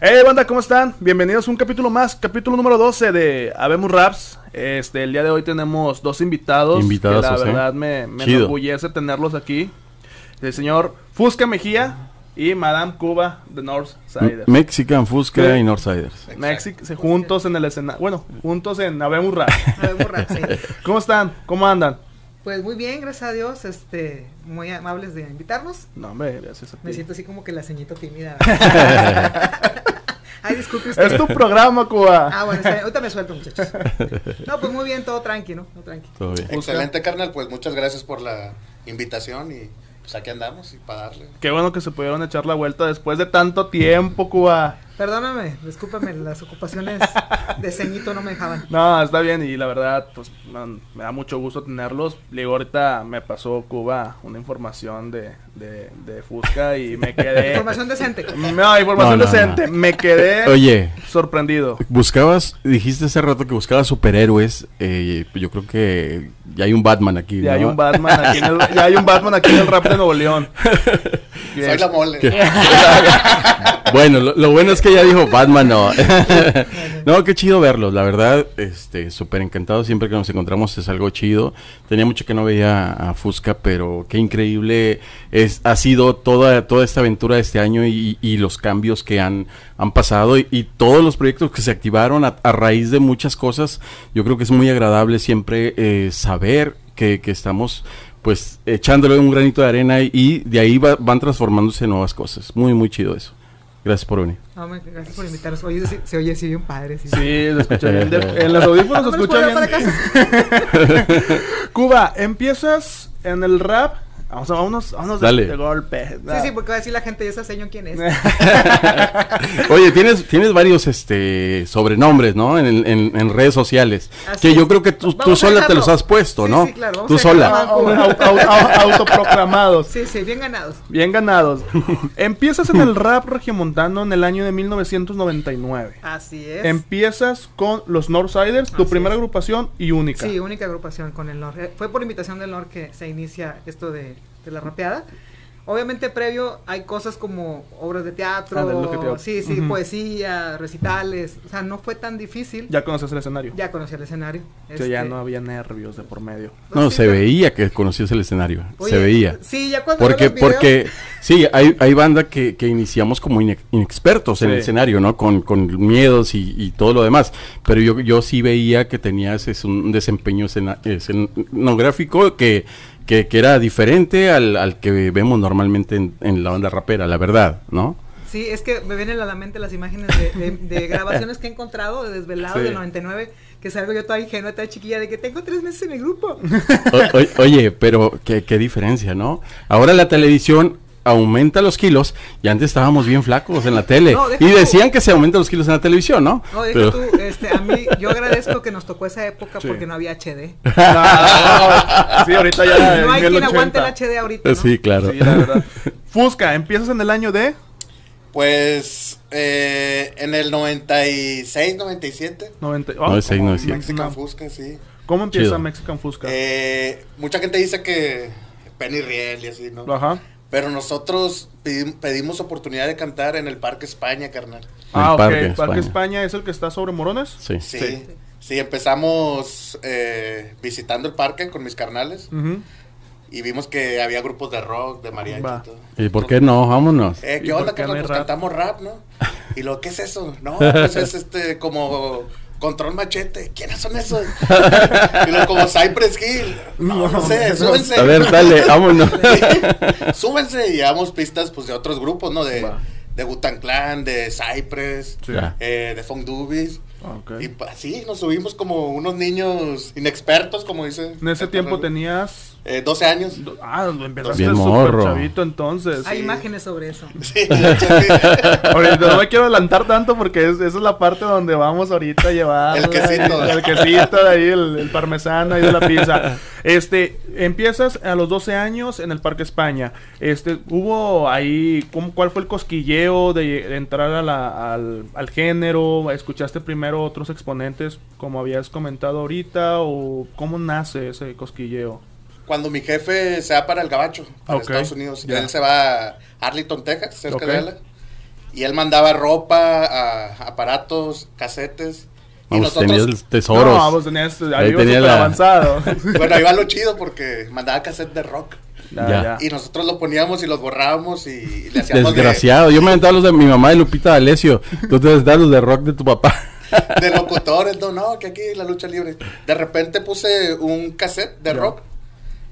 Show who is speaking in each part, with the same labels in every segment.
Speaker 1: Hey banda, ¿cómo están? Bienvenidos a un capítulo más, capítulo número 12 de Habemos Raps. Este, el día de hoy tenemos dos invitados.
Speaker 2: Invitados,
Speaker 1: la
Speaker 2: ¿eh?
Speaker 1: verdad me, me enorgullece tenerlos aquí. El señor Fusca Mejía y Madame Cuba de Northsiders.
Speaker 2: Mexican Fusca
Speaker 1: Sí.
Speaker 2: y Northsiders.
Speaker 1: Mexic, juntos en el escenario. Bueno, juntos en Habemos Rap.
Speaker 3: Habemos rap, sí.
Speaker 1: ¿Cómo están? ¿Cómo andan?
Speaker 3: Pues muy bien, gracias a Dios, este, muy amables de invitarnos.
Speaker 1: No, hombre, gracias a ti.
Speaker 3: Me siento así como que la ceñito tímida. Ay, disculpe usted.
Speaker 1: Es tu programa, Cuba.
Speaker 3: Ah, bueno, está ahorita me suelto, muchachos. No, pues muy bien, todo tranqui, ¿no? Todo tranqui.
Speaker 2: Todo bien.
Speaker 4: Excelente, carnal. Pues muchas gracias por la invitación y pues aquí andamos y para darle.
Speaker 1: Qué bueno que se pudieron echar la vuelta después de tanto tiempo, Cuba.
Speaker 3: Perdóname, discúlpame, las ocupaciones de ceñito no me dejaban.
Speaker 1: No, está bien y la verdad, pues man, me da mucho gusto tenerlos. Digo, ahorita me pasó Cuba una información de, de, de Fusca y me quedé...
Speaker 3: Información decente.
Speaker 1: No, información
Speaker 2: No, no,
Speaker 1: decente.
Speaker 2: no.
Speaker 1: Me quedé
Speaker 2: Oye,
Speaker 1: sorprendido.
Speaker 2: buscabas, dijiste hace rato que buscabas superhéroes. eh, yo creo que ya hay un Batman aquí.
Speaker 1: Ya
Speaker 2: ¿no?
Speaker 1: hay un Batman aquí en el, ya hay un Batman aquí en el rap de Nuevo León.
Speaker 4: Soy la mole.
Speaker 2: Bueno, lo, bueno es que ya dijo Batman, no. no, qué chido verlos, la verdad, este, súper encantado siempre que nos encontramos es algo chido. Tenía mucho que no veía a Fusca, pero qué increíble es, ha sido toda, toda esta aventura de este año y, y los cambios que han, han pasado y, todos los proyectos que se activaron a, a raíz de muchas cosas. Yo creo que es muy agradable siempre eh, saber que, que estamos pues echándole un granito de arena y de ahí va- van transformándose nuevas cosas. Muy, muy chido eso. Gracias por venir.
Speaker 3: No, gracias por invitarnos. Oye, se, se oye así bien padre. Sí,
Speaker 1: Sí, se escucha bien. De- en los audífonos se escucha bien.
Speaker 3: llevar para casa.
Speaker 1: Cuba, empiezas en el rap. Vamos a vámonos, vámonos de-
Speaker 2: Dale.
Speaker 1: de, golpe.
Speaker 3: Sí, sí, porque va a decir la gente, ¿y esa señor quién es?
Speaker 2: Oye, tienes, tienes varios este sobrenombres, ¿no? En, en- en redes sociales.
Speaker 3: Así
Speaker 2: que yo creo que tú, tú sola te los has puesto,
Speaker 3: Sí,
Speaker 2: ¿no?
Speaker 3: sí, claro, vamos
Speaker 2: tú
Speaker 3: a
Speaker 2: sola.
Speaker 1: au- autoproclamados.
Speaker 3: Sí, sí, bien ganados.
Speaker 1: Bien ganados. Empiezas en el rap regiomontano en el año de 1999.
Speaker 3: Así es.
Speaker 1: Empiezas con los Northsiders, tu
Speaker 3: Así
Speaker 1: primera
Speaker 3: es.
Speaker 1: agrupación y única.
Speaker 3: Sí, única agrupación con el NOR. Eh, Fue por invitación del NOR que se inicia esto de, de la rapeada. Obviamente previo hay cosas como obras de teatro,
Speaker 1: Ah, de lo que te-
Speaker 3: sí, sí, poesía, recitales, o sea, no fue tan difícil.
Speaker 1: Ya conoces el escenario.
Speaker 3: Ya conocí el escenario.
Speaker 1: Que ya
Speaker 3: Este,
Speaker 1: no había nervios de por medio.
Speaker 2: No,
Speaker 3: sí,
Speaker 2: se
Speaker 3: pero-
Speaker 2: veía que conocías el escenario.
Speaker 3: Oye,
Speaker 2: se veía.
Speaker 3: Sí, ya cuando
Speaker 2: Porque,
Speaker 3: videos-
Speaker 2: porque, sí, hay, hay banda que, que iniciamos como ine- inexpertos en el escenario, ¿no? Con, con miedos y, y todo lo demás. Pero yo, yo sí veía que tenías es, un desempeño escena- escenográfico que, que, que era diferente al, al que vemos normalmente en, en la banda rapera, la verdad, ¿no?
Speaker 3: Sí, es que me vienen a la mente las imágenes de, de- de grabaciones que he encontrado de Desvelados
Speaker 1: Sí.
Speaker 3: del 99, que salgo yo toda ingenua, toda chiquilla, de que tengo tres meses en el grupo.
Speaker 2: O- o- oye, pero qué, qué diferencia, ¿no? Ahora la televisión aumenta los kilos y antes estábamos bien flacos en la tele.
Speaker 3: No,
Speaker 2: y
Speaker 3: tú.
Speaker 2: decían que se aumentan los kilos en la televisión, ¿no?
Speaker 3: No, deja
Speaker 2: Pero-
Speaker 3: tú, este, a mí, yo agradezco que nos tocó esa época
Speaker 1: Sí.
Speaker 3: porque no había HD.
Speaker 1: Ah, sí, ahorita ya.
Speaker 3: No hay quien aguante el
Speaker 1: 80.
Speaker 3: HD ahorita, ¿no?
Speaker 2: Sí, claro.
Speaker 1: Sí, la verdad. Fusca, empiezas en el año de.
Speaker 4: Pues eh, en el 96, 97.
Speaker 1: 90,
Speaker 2: No,
Speaker 1: oh,
Speaker 2: es seis,
Speaker 1: ¿cómo-
Speaker 2: no es siete.
Speaker 4: Mexican
Speaker 1: no.
Speaker 4: Fusca, sí.
Speaker 1: ¿Cómo empieza
Speaker 2: Chido.
Speaker 1: Mexican Fusca?
Speaker 4: Eh, mucha gente dice que Penny Riel y así, ¿no?
Speaker 1: Ajá.
Speaker 4: Pero nosotros pedim- pedimos oportunidad de cantar en el Parque España, carnal.
Speaker 1: Ah, ok.
Speaker 2: Parque
Speaker 1: Parque,
Speaker 2: España.
Speaker 1: España. es el que está sobre Morones.
Speaker 2: Sí.
Speaker 4: Sí.
Speaker 1: Sí.
Speaker 4: Sí, empezamos eh, visitando el parque con mis carnales y vimos que había grupos de rock, de mariachi
Speaker 1: Va.
Speaker 4: y todo.
Speaker 2: ¿Y por qué no? Vámonos.
Speaker 4: Eh,
Speaker 1: ¿Y
Speaker 4: ¿Qué onda,
Speaker 1: hay
Speaker 4: Pues
Speaker 1: rap?
Speaker 4: cantamos rap, ¿no? Y lo, ¿qué es eso? No, pues es este, como Control Machete. ¿Quiénes son esos? y lo, como Cypress Hill. No, no sé, súbense.
Speaker 2: A ver, dale, vámonos.
Speaker 4: súbense y llevamos pistas, pues, de otros grupos, ¿no? De,
Speaker 1: Va.
Speaker 4: de Wu-Tang Clan, de Cypress,
Speaker 1: Sí.
Speaker 4: Eh, de Funk Doobies.
Speaker 1: Ok.
Speaker 4: Y pa- así nos subimos como unos niños inexpertos, como dice.
Speaker 1: En ese
Speaker 4: el
Speaker 1: tiempo tenías.
Speaker 4: Eh, 12 años.
Speaker 1: do- Ah, empezaste
Speaker 2: Bien morro.
Speaker 1: chavito entonces.
Speaker 3: Hay
Speaker 4: Sí.
Speaker 3: imágenes sobre eso.
Speaker 4: Sí, de hecho, sí.
Speaker 1: Ahorita no me quiero adelantar tanto porque es- esa es la parte donde vamos ahorita a llevar.
Speaker 4: El quesito.
Speaker 1: El, quesito de ahí, el, el parmesano ahí de la pizza. Este, empiezas a los 12 años en el Parque España. Este, hubo ahí, ¿cómo, ¿cuál fue el cosquilleo de, de entrar a la- al, al género? ¿Escuchaste primero otros exponentes como habías comentado ahorita? ¿O cómo nace ese cosquilleo?
Speaker 4: Cuando mi jefe se va para el Gabacho, para Estados Unidos,
Speaker 1: ya.
Speaker 4: él se va a Arlington, Texas, cerca de él. Y él mandaba ropa, a- aparatos, casetes. Y
Speaker 2: Vamos, tenías
Speaker 4: nosotros,
Speaker 2: tesoros.
Speaker 1: No, vos tenías ahí
Speaker 2: tenía la-
Speaker 1: avanzado.
Speaker 4: bueno, ahí va lo chido porque mandaba cassette de rock.
Speaker 1: Ya,
Speaker 2: Ya.
Speaker 1: ya.
Speaker 4: Y nosotros lo poníamos y los borrábamos y le hacíamos de-
Speaker 2: Desgraciado. Yo me aventaba los de mi mamá y Lupita D'Alessio. Tú te los de rock de tu papá.
Speaker 4: de locutores, no, no, que aquí la lucha libre. De repente puse un cassette de rock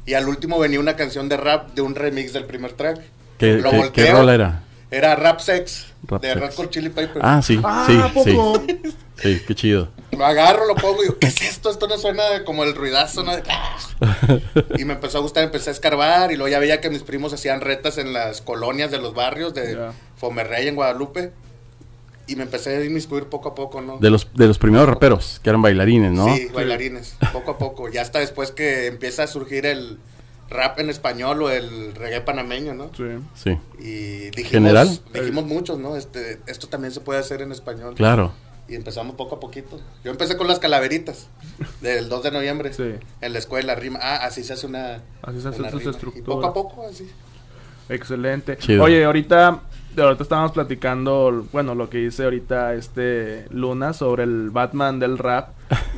Speaker 4: y al último venía una canción de rap de un remix del primer track.
Speaker 2: ¿Qué,
Speaker 4: Lo
Speaker 2: qué-
Speaker 4: volteo,
Speaker 2: qué rol era?
Speaker 4: Era Rap Sex
Speaker 2: Rap
Speaker 4: de. Red Hot Chili Peppers.
Speaker 2: Ah, sí,
Speaker 1: Ah,
Speaker 2: sí, sí. Sí, qué chido.
Speaker 4: Lo agarro, lo pongo y digo, ¿qué es esto? Esto no suena como el ruidazo, ¿no? De- Y me empezó a gustar, empecé a escarbar y luego ya veía que mis primos hacían retas en las colonias de los barrios de
Speaker 1: Ya.
Speaker 4: Fomerrey en Guadalupe. Y me empecé a inmiscuir poco a poco, ¿no?
Speaker 2: De los, de los primeros raperos, que eran bailarines, ¿no?
Speaker 4: Sí, bailarines, poco a poco. Ya hasta después que empieza a surgir el rap en español o el reggae panameño, ¿no?
Speaker 1: Sí.
Speaker 2: Sí,
Speaker 4: Y dijimos,
Speaker 2: ¿General?
Speaker 4: dijimos muchos, ¿no? Este, esto también se puede hacer en español.
Speaker 2: claro.
Speaker 4: Y empezamos poco a poquito. Yo empecé con las calaveritas del 2 de noviembre.
Speaker 1: Sí.
Speaker 4: En la escuela, rima. Ah, así se hace una.
Speaker 1: Así se hace
Speaker 4: una rima. Y poco a poco, así.
Speaker 1: Excelente.
Speaker 2: Chido.
Speaker 1: Oye, ahorita, ahorita estábamos platicando, bueno, lo que dice ahorita este Luna sobre el Batman del rap.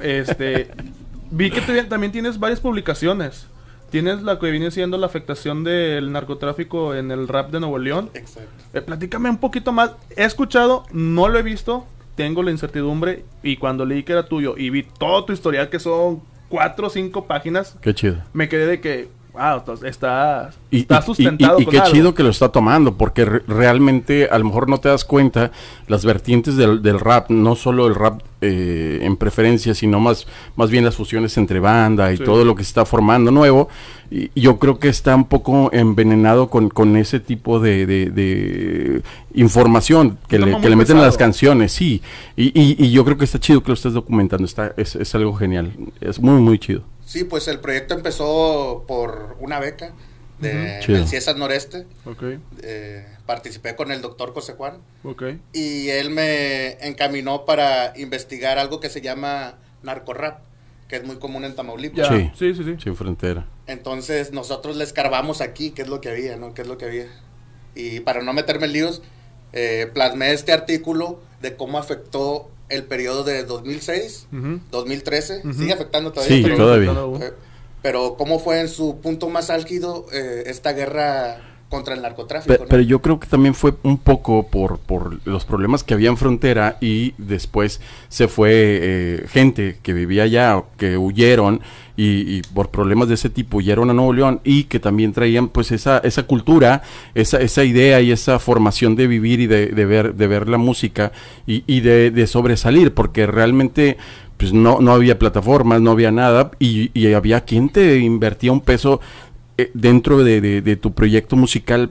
Speaker 1: Este, vi que tú también tienes varias publicaciones. Tienes la que viene siendo la afectación del narcotráfico en el rap de Nuevo León.
Speaker 4: Exacto.
Speaker 1: Eh, platícame un poquito más. He escuchado, no lo he visto, tengo la incertidumbre y cuando leí que era tuyo y vi todo tu historial que son cuatro o cinco páginas,
Speaker 2: Qué chido.
Speaker 1: me quedé de que, wow, está,
Speaker 2: Y,
Speaker 1: está
Speaker 2: y-
Speaker 1: sustentado
Speaker 2: y- y
Speaker 1: con
Speaker 2: qué
Speaker 1: algo.
Speaker 2: chido que lo está tomando, porque re- realmente a lo mejor no te das cuenta las vertientes del, del rap, no solo el rap eh, en preferencia, sino más, más bien las fusiones entre banda y
Speaker 1: Sí.
Speaker 2: todo lo que se está formando nuevo. Y y yo creo que está un poco envenenado con, con ese tipo de, de- de información que le, que le meten a las canciones, sí. Y, y- y yo creo que está chido que lo estés documentando, está, es, es algo genial, es muy, muy chido.
Speaker 4: Sí, pues el proyecto empezó por una beca de, del CIESAS Noreste.
Speaker 1: Ok,
Speaker 4: Eh, participé con el doctor José Juan.
Speaker 1: ok.
Speaker 4: y él me encaminó para investigar algo que se llama narcorrap, que es muy común en Tamaulipas.
Speaker 2: Sí.
Speaker 1: Sí, sí, sí.
Speaker 2: Sí, frontera.
Speaker 4: Entonces nosotros le escarbamos aquí qué es lo que había, ¿no? ¿Qué es lo que había? Y para no meterme en líos, eh, plasmé este artículo de cómo afectó el periodo de 2006,
Speaker 1: Ujú.
Speaker 4: 2013,
Speaker 1: Ujú.
Speaker 4: sigue afectando todavía.
Speaker 2: Sí,
Speaker 4: pero,
Speaker 2: todavía.
Speaker 4: pero cómo fue en su punto más álgido eh, esta guerra contra el narcotráfico.
Speaker 2: Pero yo creo que también fue un poco por, por los problemas que había en frontera y después se fue eh, gente que vivía allá, que huyeron y, y por problemas de ese tipo huyeron a Nuevo León y que también traían pues esa, esa cultura, esa, esa idea y esa formación de vivir y de, de ver, de ver la música y, y de, de sobresalir, porque realmente pues no, no había plataformas, no había nada y, y había quien te invertía un peso eh, dentro de, de- tu proyecto musical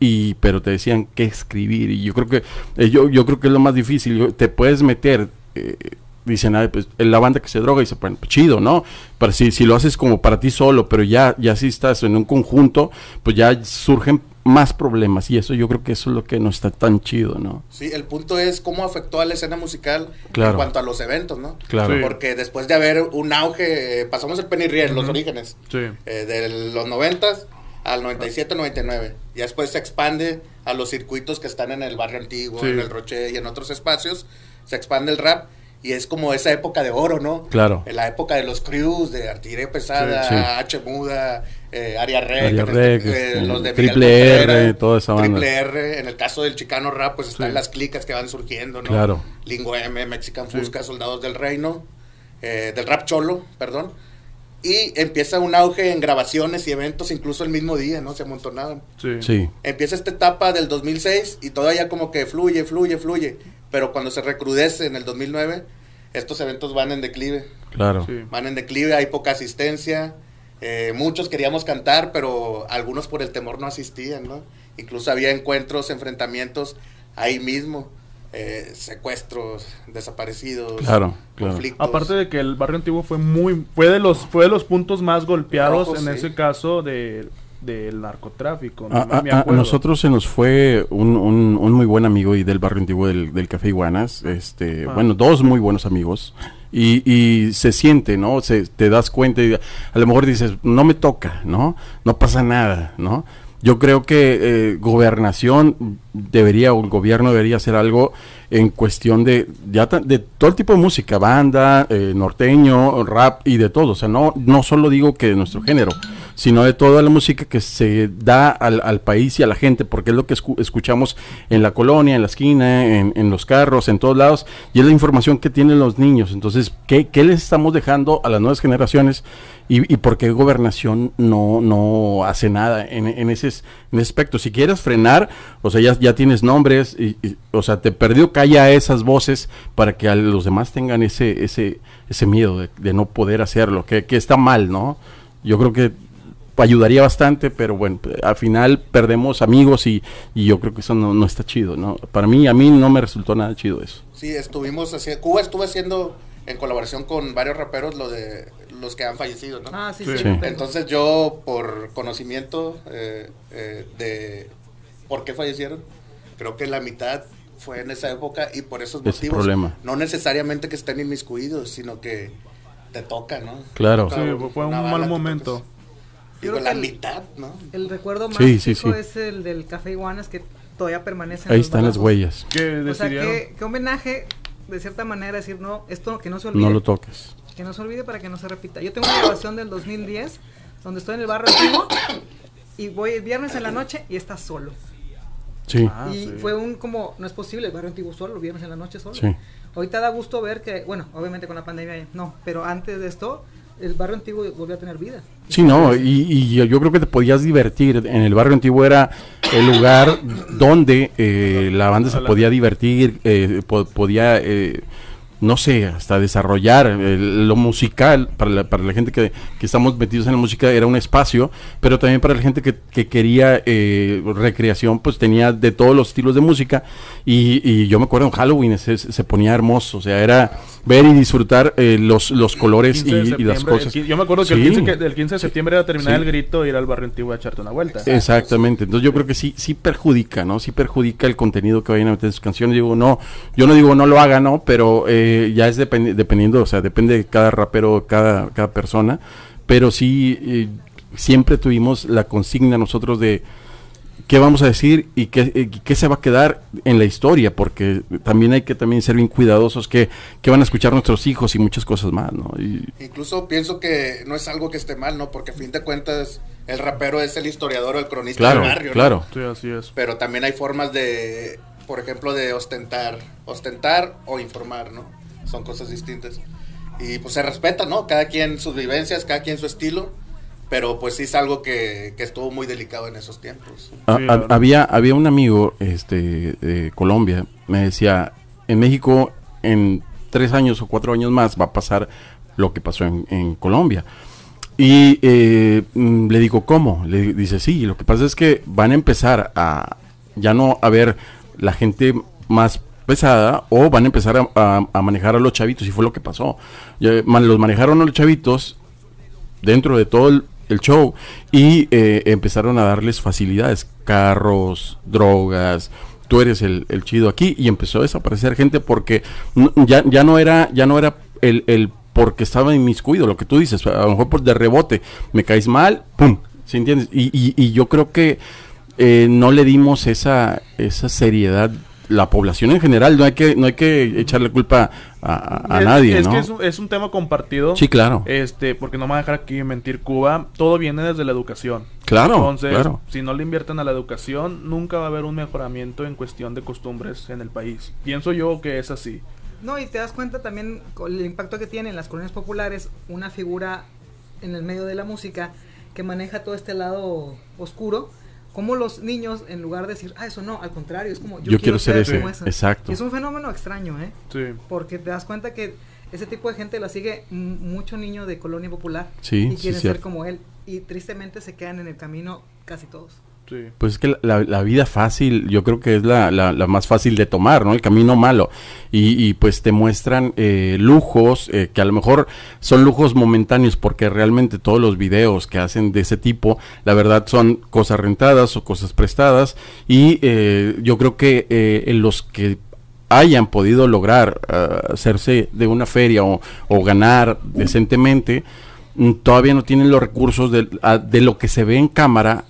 Speaker 2: y pero te decían qué escribir y yo creo que eh, yo, yo creo que es lo más difícil te puedes meter eh, dicen ah, pues la banda que se droga y se ponen chido no para si, si lo haces como para ti solo pero ya ya si estás en un conjunto pues ya surgen más problemas y eso yo creo que eso es lo que no está tan chido no
Speaker 4: Sí, el punto es cómo afectó a la escena musical
Speaker 2: Claro.
Speaker 4: en cuanto a los eventos, ¿no?
Speaker 2: claro
Speaker 1: Sí.
Speaker 4: Porque después de haber un auge, eh, pasamos el Penny Riel, los orígenes,
Speaker 1: Sí.
Speaker 4: eh, de los 90 al 97, 99. Y después se expande a los circuitos que están en el barrio antiguo,
Speaker 1: Sí.
Speaker 4: en el Roche y en otros espacios. Se expande el rap y es como esa época de oro, ¿no?
Speaker 2: claro
Speaker 4: En la época de los crews, de artillería pesada,
Speaker 2: Sí. Sí.
Speaker 4: H Muda, eh, Aria Rec, este, los de
Speaker 2: Triple
Speaker 4: Miguel
Speaker 2: R,
Speaker 4: Contreras,
Speaker 2: toda esa banda.
Speaker 4: Triple R, en el caso del Chicano Rap, pues están
Speaker 1: Sí.
Speaker 4: las clicas que van surgiendo, ¿no?
Speaker 2: Claro.
Speaker 4: Lingo M, Mexican. Fusca, Soldados del Reino, eh, del Rap Cholo, perdón. Y empieza un auge en grabaciones y eventos, incluso el mismo día, ¿no? Se amontonaban.
Speaker 1: Sí.
Speaker 2: sí
Speaker 4: Empieza esta etapa del 2006 y todavía como que fluye, fluye, fluye. Pero cuando se recrudece en el 2009, estos eventos van en declive.
Speaker 2: claro
Speaker 1: Sí.
Speaker 4: Van en declive, hay poca asistencia. eh, muchos queríamos cantar, pero algunos por el temor no asistían, ¿no? Incluso había encuentros, enfrentamientos ahí mismo. eh, secuestros, desaparecidos,
Speaker 2: Claro, claro.
Speaker 4: conflictos.
Speaker 1: Aparte de que el barrio antiguo fue muy fue de los fue de los puntos más golpeados en
Speaker 4: sí.
Speaker 1: ese caso de del narcotráfico. ¿no?
Speaker 2: A, a-
Speaker 1: Me
Speaker 2: a- a
Speaker 1: acuerdo.
Speaker 2: nosotros se nos fue un, un- un muy buen amigo y del barrio antiguo del, del Café Iguanas, este,
Speaker 1: Ah.
Speaker 2: bueno, dos muy buenos amigos, y, y se siente, ¿no? Se, te das cuenta y a lo mejor dices, no me toca, ¿no? No pasa nada, ¿no? Yo creo que eh, gobernación debería, o el gobierno debería hacer algo en cuestión de, ya ta- de todo el tipo de música, banda, eh, norteño, rap y de todo. O sea, no, no solo digo que de nuestro género, sino de toda la música que se da al, al país y a la gente, porque es lo que escu- escuchamos en la colonia, en la esquina, en, en los carros, en todos lados, y es la información que tienen los niños. Entonces, ¿qué, qué les estamos dejando a las nuevas generaciones y, y por qué gobernación no, no hace nada en, en ese, en ese aspecto? Si quieres frenar, o sea, ya, ya tienes nombres, y, o sea, te perdió, calla esas voces para que a los demás tengan ese, ese, ese miedo de, de no poder hacerlo, que, que está mal, ¿no? Yo creo que ayudaría bastante, pero bueno, al final perdemos amigos y, y yo creo que eso no, no está chido, ¿no? Para mí, a mí no me resultó nada chido eso.
Speaker 4: Sí, estuvimos haciendo, Cuba estuvo haciendo en colaboración con varios raperos lo de los que han fallecido, ¿no?
Speaker 3: Ah, sí,
Speaker 1: Sí.
Speaker 3: sí.
Speaker 2: Sí.
Speaker 3: tengo.
Speaker 4: Entonces yo, por conocimiento eh, eh, de por qué fallecieron, creo que la mitad fue en esa época y por esos
Speaker 2: Ese
Speaker 4: motivos.
Speaker 2: problema.
Speaker 4: No necesariamente que estén inmiscuidos, sino que te toca, ¿no?
Speaker 2: Claro.
Speaker 1: Sí, fue- un mal momento.
Speaker 4: Digo,
Speaker 3: Creo
Speaker 4: la
Speaker 3: el-
Speaker 4: mitad, ¿no?
Speaker 3: El recuerdo más
Speaker 2: Sí, sí,
Speaker 3: chico
Speaker 2: sí.
Speaker 3: es el del Café Iguanas que todavía permanece. en
Speaker 2: Ahí están las huellas.
Speaker 3: O sea, que, que homenaje, de cierta manera, decir, no, esto que no se olvide.
Speaker 2: No lo toques.
Speaker 3: Que no se olvide para que no se repita. Yo tengo una grabación del 2010 donde estoy en el barrio antiguo y voy el viernes en la noche y está solo.
Speaker 2: Sí,
Speaker 1: Ah,
Speaker 3: y
Speaker 1: sí.
Speaker 3: fue un como, no es posible el barrio antiguo solo, el viernes en la noche solo.
Speaker 2: sí.
Speaker 3: Ahorita da gusto ver que, bueno, obviamente con la pandemia no, pero antes de esto, el barrio antiguo volvió a tener vida.
Speaker 2: Sí, no, y, y yo- creo que te podías divertir. En el barrio antiguo era el lugar donde eh, la banda se podía divertir, eh, po- podía, eh, no sé, hasta desarrollar eh, lo musical. Para la, para la gente que, que estamos metidos en la música era un espacio, pero también para la gente que, que quería eh, recreación, pues tenía de todos los estilos de música. Y, y yo me acuerdo en Halloween se, se ponía hermoso, o sea, era ver y disfrutar eh, los, los colores
Speaker 1: 15 de
Speaker 2: y, y las
Speaker 1: el
Speaker 2: cosas.
Speaker 1: Yo me acuerdo que,
Speaker 2: Sí.
Speaker 1: el 15, que- del 15 de septiembre era terminar
Speaker 2: Sí.
Speaker 1: el grito e ir al barrio antiguo a echarte una vuelta.
Speaker 2: Exactamente, entonces yo creo que sí, sí perjudica, ¿no? Sí perjudica el contenido que vayan a meter en sus canciones. Digo, no, yo no digo no lo haga, ¿no? Pero eh, ya es dependi- dependiendo, o sea, depende de cada rapero, cada, cada persona. Pero sí, eh, siempre tuvimos la consigna nosotros de qué vamos a decir y qué, eh, qué se va a quedar en la historia, porque también hay que también ser bien cuidadosos, que, que van a escuchar nuestros hijos y muchas cosas más, ¿no? Y,
Speaker 4: Incluso pienso que no es algo que esté mal, ¿no? Porque a fin de cuentas el rapero es el historiador o el cronista
Speaker 2: claro,
Speaker 4: del barrio, ¿no?
Speaker 2: claro.
Speaker 1: Sí, así es.
Speaker 4: Pero también hay formas de, por ejemplo, de ostentar, ostentar o informar, ¿no? Son cosas distintas. Y pues se respeta, ¿no? Cada quien sus vivencias, cada quien su estilo, pero pues sí es algo que, que estuvo muy delicado en esos tiempos.
Speaker 1: Claro.
Speaker 2: había, había un amigo este, de Colombia, me decía, en México en tres años o cuatro años más va a pasar lo que pasó en, en Colombia. Y eh, mm, le digo, ¿cómo? Le dice, sí, lo que pasa es que van a empezar a ya no a ver la gente más pesada o van a empezar a, manejar a los chavitos y fue lo que pasó. Los manejaron a los chavitos dentro de todo el, show y eh, empezaron a darles facilidades, carros, drogas, tú eres el, chido aquí y empezó a desaparecer gente porque ya, ya no era ya no era el, el porque estaba inmiscuido, lo que tú dices, a lo mejor por de rebote, me caes mal, pum, ¿sí entiendes? Y yo creo que eh, no le dimos esa, esa seriedad la población en general, no hay que, no hay que echarle culpa a, a- a
Speaker 1: Es-
Speaker 2: nadie,
Speaker 1: es
Speaker 2: ¿no?
Speaker 1: que es un, es un tema compartido.
Speaker 2: Sí, claro.
Speaker 1: Este, porque no me voy a dejar aquí mentir Cuba, todo viene desde la educación.
Speaker 2: Claro,
Speaker 1: Entonces,
Speaker 2: claro.
Speaker 1: si no le invierten a la educación, nunca va a haber un mejoramiento en cuestión de costumbres en el país. Pienso yo que es así.
Speaker 3: No, y te das cuenta también con el impacto que tiene en las colonias populares una figura en el medio de la música que maneja todo este lado oscuro. Como los niños, en lugar de decir, ah, eso no, al contrario, es como
Speaker 2: Yo quiero ser ese,
Speaker 3: como esa".
Speaker 2: exacto.
Speaker 3: Y es un fenómeno extraño, ¿eh?
Speaker 1: Sí.
Speaker 3: Porque te das cuenta que ese tipo de gente la sigue mucho niño de colonia popular.
Speaker 2: Sí,
Speaker 3: y
Speaker 2: sí,
Speaker 3: quieren ser
Speaker 2: cierto.
Speaker 3: como él. Y tristemente se quedan en el camino casi todos.
Speaker 2: Pues es que la, vida fácil, yo creo que es la, la- más fácil de tomar, ¿no? El camino malo. Y, pues te muestran eh, lujos, eh, que a lo mejor son lujos momentáneos, porque realmente todos los videos que hacen de ese tipo, la verdad son cosas rentadas o cosas prestadas. Y eh, yo creo que eh, en los que hayan podido lograr ah, hacerse de una feria o, ganar decentemente, mm, todavía no tienen los recursos de, a- de lo que se ve en cámara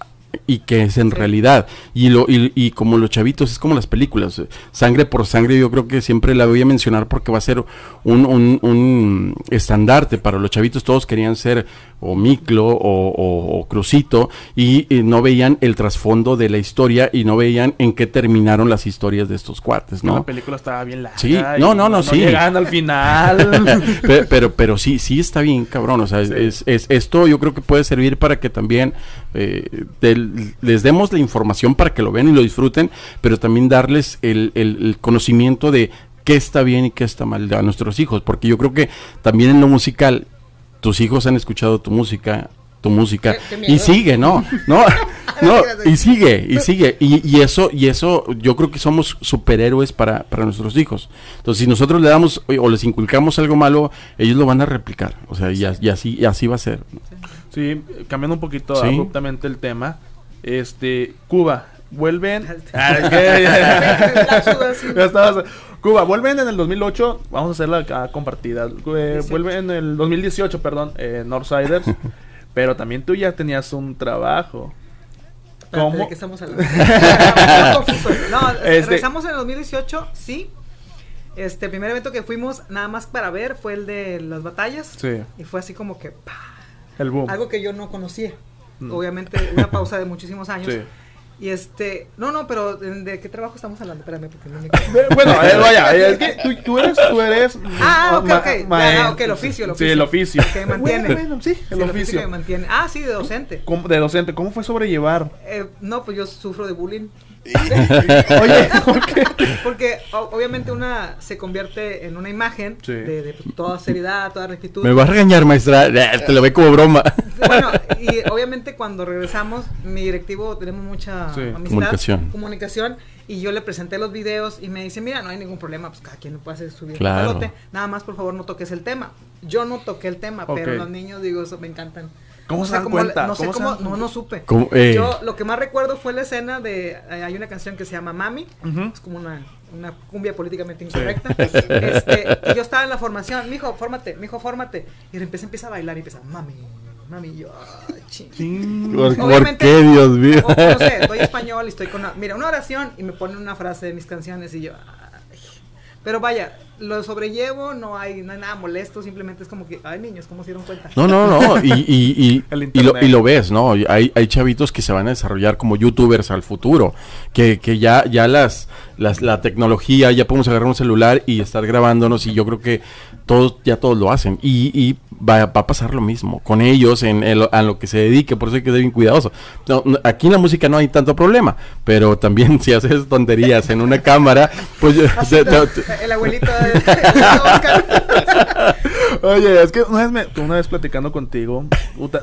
Speaker 2: y que es en realidad. Y, lo, y, y como los chavitos, es como las películas. eh, Sangre por sangre, yo creo que siempre la voy a mencionar porque va a ser un, un, un estandarte para los chavitos. Todos querían ser o Miclo o, o- o Crucito y, y no veían el trasfondo de la historia y no veían en qué terminaron las historias de estos cuates,
Speaker 1: La
Speaker 2: ¿no?
Speaker 1: película estaba bien larga.
Speaker 2: Sí,
Speaker 1: y
Speaker 2: no, no, no, sí.
Speaker 1: llegan al final.
Speaker 2: Pe- pero, pero, sí, sí está bien, cabrón. O sea,
Speaker 1: Sí.
Speaker 2: es, es- esto yo creo que puede servir para que también eh, del- les demos la información para que lo vean y lo disfruten, pero también darles el, el- el conocimiento de qué está bien y qué está mal a nuestros hijos. Porque yo creo que también en lo musical, tus hijos han escuchado tu música tu música
Speaker 3: Qué- qué miedo.
Speaker 2: y sigue no no no y sigue y sigue y, y eso y eso yo creo que somos superhéroes para, para nuestros hijos entonces si nosotros le damos o les inculcamos algo malo ellos lo van a replicar o sea y, así y así va a ser
Speaker 1: Sí, cambiando un poquito
Speaker 2: Sí.
Speaker 1: abruptamente el tema. Este, Cuba, vuelven. Ah, ya estabas- Cuba, vuelven en el 2008. Vamos a hacerla acá compartida. Eh,
Speaker 3: 18.
Speaker 1: vuelven en el 2018, perdón, eh, Northsiders. pero también tú ya tenías un trabajo. ¿Cómo?
Speaker 3: ¿De qué estamos hablando? No,
Speaker 1: Este-
Speaker 3: regresamos en el 2018, sí. Este, primer evento que fuimos nada más para ver fue el de las batallas.
Speaker 1: Sí,
Speaker 3: Y fue así como que ¡pa!
Speaker 1: el boom.
Speaker 3: algo que yo no conocía.
Speaker 1: Mm.
Speaker 3: Obviamente una pausa de muchísimos años.
Speaker 1: Sí.
Speaker 3: Y este, no, no, pero ¿de, qué trabajo estamos hablando? Espérame, porque no me
Speaker 1: Bueno, eh, vaya, eh, es que tú, tú eres, tú eres.
Speaker 3: Ah, ok, ok. Ya, ah, ok, el oficio, el
Speaker 1: Sí,
Speaker 3: oficio.
Speaker 1: el oficio.
Speaker 3: Que me mantiene.
Speaker 1: Bueno, bueno, sí,
Speaker 3: Sí,
Speaker 1: el oficio.
Speaker 3: que me mantiene. Ah, sí, de docente.
Speaker 1: ¿Cómo- de docente, ¿cómo fue sobrellevar?
Speaker 3: Eh, no, pues yo sufro de bullying.
Speaker 1: Oye, ¿por qué?
Speaker 3: Porque obviamente una se convierte en una imagen
Speaker 1: Sí.
Speaker 3: de, de toda seriedad, toda rectitud.
Speaker 2: me va a regañar maestra Eh, te lo ve como broma
Speaker 3: Bueno, y obviamente cuando regresamos, mi directivo tenemos mucha
Speaker 1: Sí.
Speaker 3: amistad,
Speaker 2: Comunicación.
Speaker 3: comunicación, y yo le presenté los videos y me dice, mira, no hay ningún problema, pues cada quien lo puede hacer su video.
Speaker 2: Claro.
Speaker 3: Nada más, por favor, no toques el tema. Yo no toqué el tema, pero los niños, digo, eso me encantan.
Speaker 1: ¿Cómo
Speaker 3: No
Speaker 1: se
Speaker 3: sé
Speaker 1: dan cuenta?
Speaker 3: No sé
Speaker 1: ¿Cómo
Speaker 3: no, no supe.
Speaker 2: ¿Cómo? Eh.
Speaker 3: Yo lo que más recuerdo fue la escena de, eh, hay una canción que se llama Mami, es como una, una cumbia políticamente incorrecta. Este, y yo estaba en la formación, mijo, fórmate, mijo, fórmate. Y de repente empieza a bailar y empieza, mami, mami, yo, ching.
Speaker 2: ¿Por, qué Dios mío
Speaker 3: O, no sé, estoy español y estoy con una, mira, una oración y me ponen una frase de mis canciones y yo. Pero vaya, lo sobrellevo, no hay, no hay nada molesto, simplemente es como que, ay niños, ¿cómo se dieron cuenta?
Speaker 2: No, no, no. Y, y, y, y lo, y lo ves, ¿no? Hay, hay chavitos que se van a desarrollar como youtubers al futuro. Que, que ya, ya las, las, la tecnología, ya podemos agarrar un celular y estar grabándonos. Y yo creo que todos, ya todos lo hacen. Y, y va, va a pasar lo mismo con ellos en, en lo, a lo que se dedique. Por eso hay que ser bien cuidadoso. No, no, aquí en la música no hay tanto problema. Pero también si haces tonterías en una cámara, pues te- te- te-
Speaker 3: El abuelito de, de Oscar.
Speaker 1: Oye, es que una vez, me, una vez platicando contigo,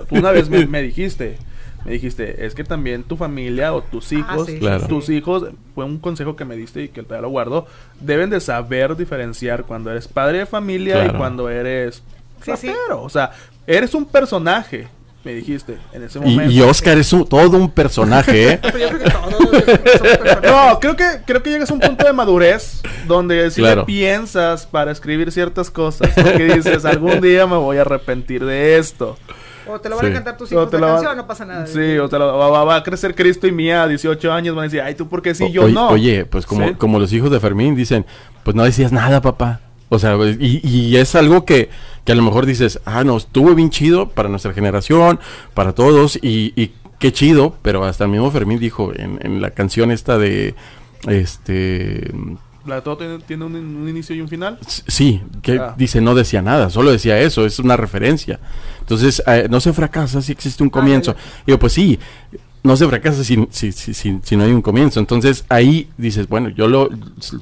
Speaker 1: una vez me, me dijiste, me dijiste, es que también tu familia o tus hijos,
Speaker 3: sí,
Speaker 2: Claro.
Speaker 1: tus hijos, fue un consejo que me diste y que todavía lo guardo, deben de saber diferenciar cuando eres padre de familia y cuando eres
Speaker 3: Sí, sí.
Speaker 1: rapero. O sea, eres un personaje, me dijiste en ese
Speaker 2: y,
Speaker 1: momento.
Speaker 2: y Oscar es un- todo un personaje, ¿eh?
Speaker 3: Pero yo creo que todos.
Speaker 1: No, creo que, creo que llegas a un punto de madurez donde si
Speaker 2: Claro.
Speaker 1: piensas para escribir ciertas cosas, porque dices, algún día me voy a arrepentir de esto.
Speaker 3: O te lo van
Speaker 2: Sí.
Speaker 3: a cantar tus
Speaker 1: O
Speaker 3: hijos
Speaker 1: te
Speaker 3: la
Speaker 1: la va-
Speaker 3: canción, no pasa nada.
Speaker 1: Sí, o te la- va, va- va a crecer Cristo y mía a 18 años van a decir, ay, tú por qué sí,
Speaker 2: O-
Speaker 1: yo
Speaker 2: oye,
Speaker 1: no.
Speaker 2: Oye, pues como,
Speaker 1: Sí.
Speaker 2: como los hijos de Fermín dicen, pues no decías nada, papá. O sea, y, y es algo que, que a lo mejor dices, ah, no, estuvo bien chido para nuestra generación, para todos, y, y qué chido, pero hasta el mismo Fermín dijo en, en la canción esta de, este,
Speaker 1: La de todo tiene, tiene un, un inicio y un final.
Speaker 2: sí, que
Speaker 1: Ah.
Speaker 2: dice no decía nada, solo decía eso, es una referencia. Entonces, eh, no se fracasa si existe un
Speaker 3: Ah,
Speaker 2: comienzo. Y yo, pues sí, no se fracasa si, si, si, si- si no hay un comienzo. Entonces ahí dices, bueno, yo lo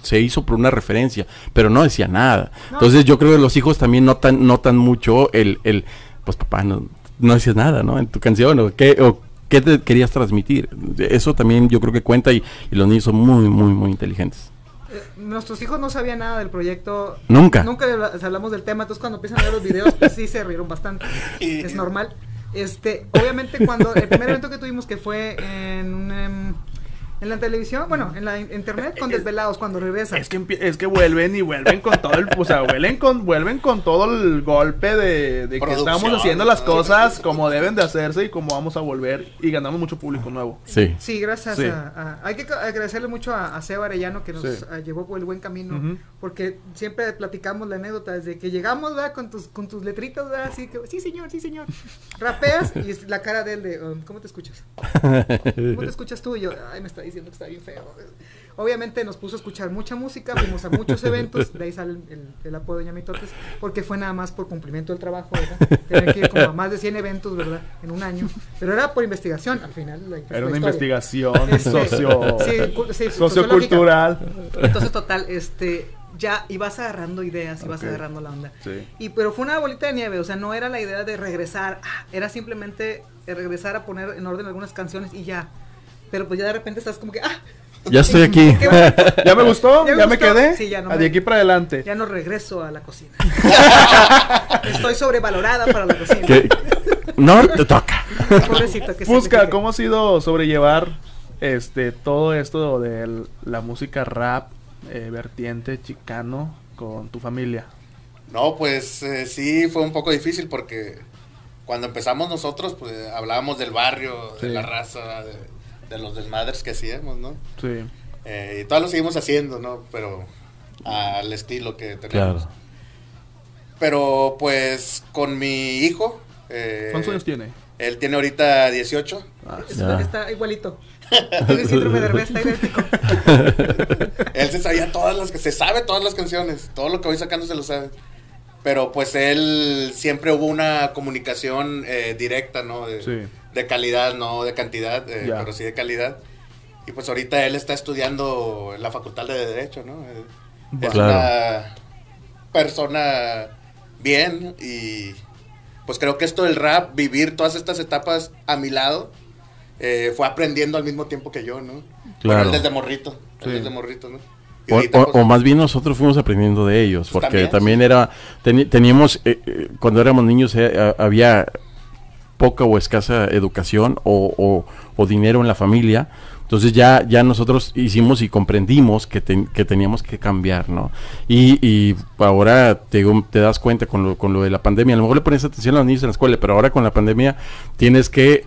Speaker 2: se hizo por una referencia, pero no decía nada.
Speaker 3: No.
Speaker 2: Entonces yo creo que los hijos también notan, notan mucho el, el pues papá, no, no decías nada, ¿no? En tu canción, o qué, o qué te querías transmitir. Eso también yo creo que cuenta y, y los niños son muy, muy, muy inteligentes.
Speaker 3: Nuestros hijos no sabían nada del proyecto.
Speaker 2: Nunca.
Speaker 3: Nunca les hablamos del tema, entonces cuando empiezan a ver los videos, pues sí se rieron bastante. Es normal. Este, obviamente cuando el primer evento que tuvimos que fue en un, em, En la televisión, bueno, en la in- internet con desvelados cuando regresan.
Speaker 1: Es que, empie- es que vuelven y vuelven con todo el, o sea, vuelven con, vuelven con todo el golpe de, de que estamos haciendo las cosas como deben de hacerse y como vamos a volver y ganamos mucho público nuevo.
Speaker 2: Sí.
Speaker 3: Sí, gracias
Speaker 1: Sí.
Speaker 3: A, a- Hay que agradecerle mucho a, a Seba Arellano que nos
Speaker 1: Sí.
Speaker 3: llevó por el buen camino. Porque siempre platicamos la anécdota desde que llegamos, ¿verdad? Con tus, con tus letritas, ¿verdad? Así que, sí, señor, sí, señor. Rapeas y es la cara de él de, um, ¿cómo te escuchas? ¿Cómo te escuchas tú? Y yo, ay, me está diciendo que está bien feo. Obviamente nos puso a escuchar mucha música, fuimos a muchos eventos, de ahí sale el, el- el apodo de Ñamitotes, porque fue nada más por cumplimiento del trabajo, ¿verdad? Tenía que ir como a más de 100 eventos, ¿verdad? En un año. Pero era por investigación, al final. la- la
Speaker 1: Era una
Speaker 3: historia.
Speaker 1: investigación
Speaker 3: Este,
Speaker 1: socio,
Speaker 3: sí, sí,
Speaker 1: sociocultural.
Speaker 3: Entonces, total, este, ya ibas agarrando ideas, ibas
Speaker 1: Ok.
Speaker 3: agarrando la onda.
Speaker 1: Sí.
Speaker 3: Y pero fue una bolita de nieve, o sea, no era la idea de regresar, ah, era simplemente regresar a poner en orden algunas canciones y ya. Pero pues ya de repente estás como que, ah,
Speaker 2: Ya estoy aquí.
Speaker 3: qué
Speaker 1: ¿Ya me gustó?
Speaker 3: ¿Ya
Speaker 1: ¿Ya,
Speaker 3: me
Speaker 1: me
Speaker 3: gustó?
Speaker 1: quedé?
Speaker 3: Sí, ya no me-
Speaker 1: De aquí para adelante.
Speaker 3: ya no regreso a la cocina. Estoy sobrevalorada para la cocina.
Speaker 2: Que- No, te toca.
Speaker 3: Pobrecito, que
Speaker 1: Busca. ¿cómo ha sido sobrellevar este todo esto de la música rap, eh, vertiente chicano con tu familia?
Speaker 4: No, pues eh, sí, fue un poco difícil porque cuando empezamos nosotros, pues hablábamos del barrio,
Speaker 1: Sí.
Speaker 4: de la raza, de, de los desmadres que hacíamos, ¿no?
Speaker 1: Sí.
Speaker 4: Eh, y todavía lo seguimos haciendo, ¿no? Pero al estilo que tenemos.
Speaker 2: Claro.
Speaker 4: Pero pues con mi hijo. eh,
Speaker 1: ¿Cuántos años tiene?
Speaker 4: Él tiene ahorita 18.
Speaker 1: Ah,
Speaker 3: Está, igualito. Tiene síndrome de Herbert, está idéntico.
Speaker 4: Él se sabía todas las que se sabe todas las canciones, todo lo que voy sacando se lo sabe. Pero pues él siempre hubo una comunicación eh, directa, ¿no? De,
Speaker 1: Sí.
Speaker 4: De calidad, no de cantidad, eh,
Speaker 1: Ya.
Speaker 4: pero sí de calidad. Y pues ahorita él está estudiando en la Facultad de Derecho, ¿no? Eh, Es
Speaker 2: Claro.
Speaker 4: una persona bien y pues creo que esto del rap, vivir todas estas etapas a mi lado, eh, fue aprendiendo al mismo tiempo que yo, ¿no? Bueno,
Speaker 2: Claro.
Speaker 4: él desde morrito, él
Speaker 1: Sí.
Speaker 4: desde morrito, ¿no?
Speaker 2: O,
Speaker 4: ahorita,
Speaker 2: o-
Speaker 4: pues,
Speaker 2: o más bien nosotros fuimos aprendiendo de ellos, porque
Speaker 4: También,
Speaker 2: también,
Speaker 4: sí.
Speaker 2: era, teníamos, eh, eh, cuando éramos niños eh, había poca o escasa educación o, o- dinero en la familia, entonces ya, ya nosotros hicimos y comprendimos que, que teníamos que cambiar, ¿no? Y, y ahora te, te das cuenta con lo, con lo de la pandemia, a lo mejor le pones atención a los niños en la escuela, pero ahora con la pandemia tienes que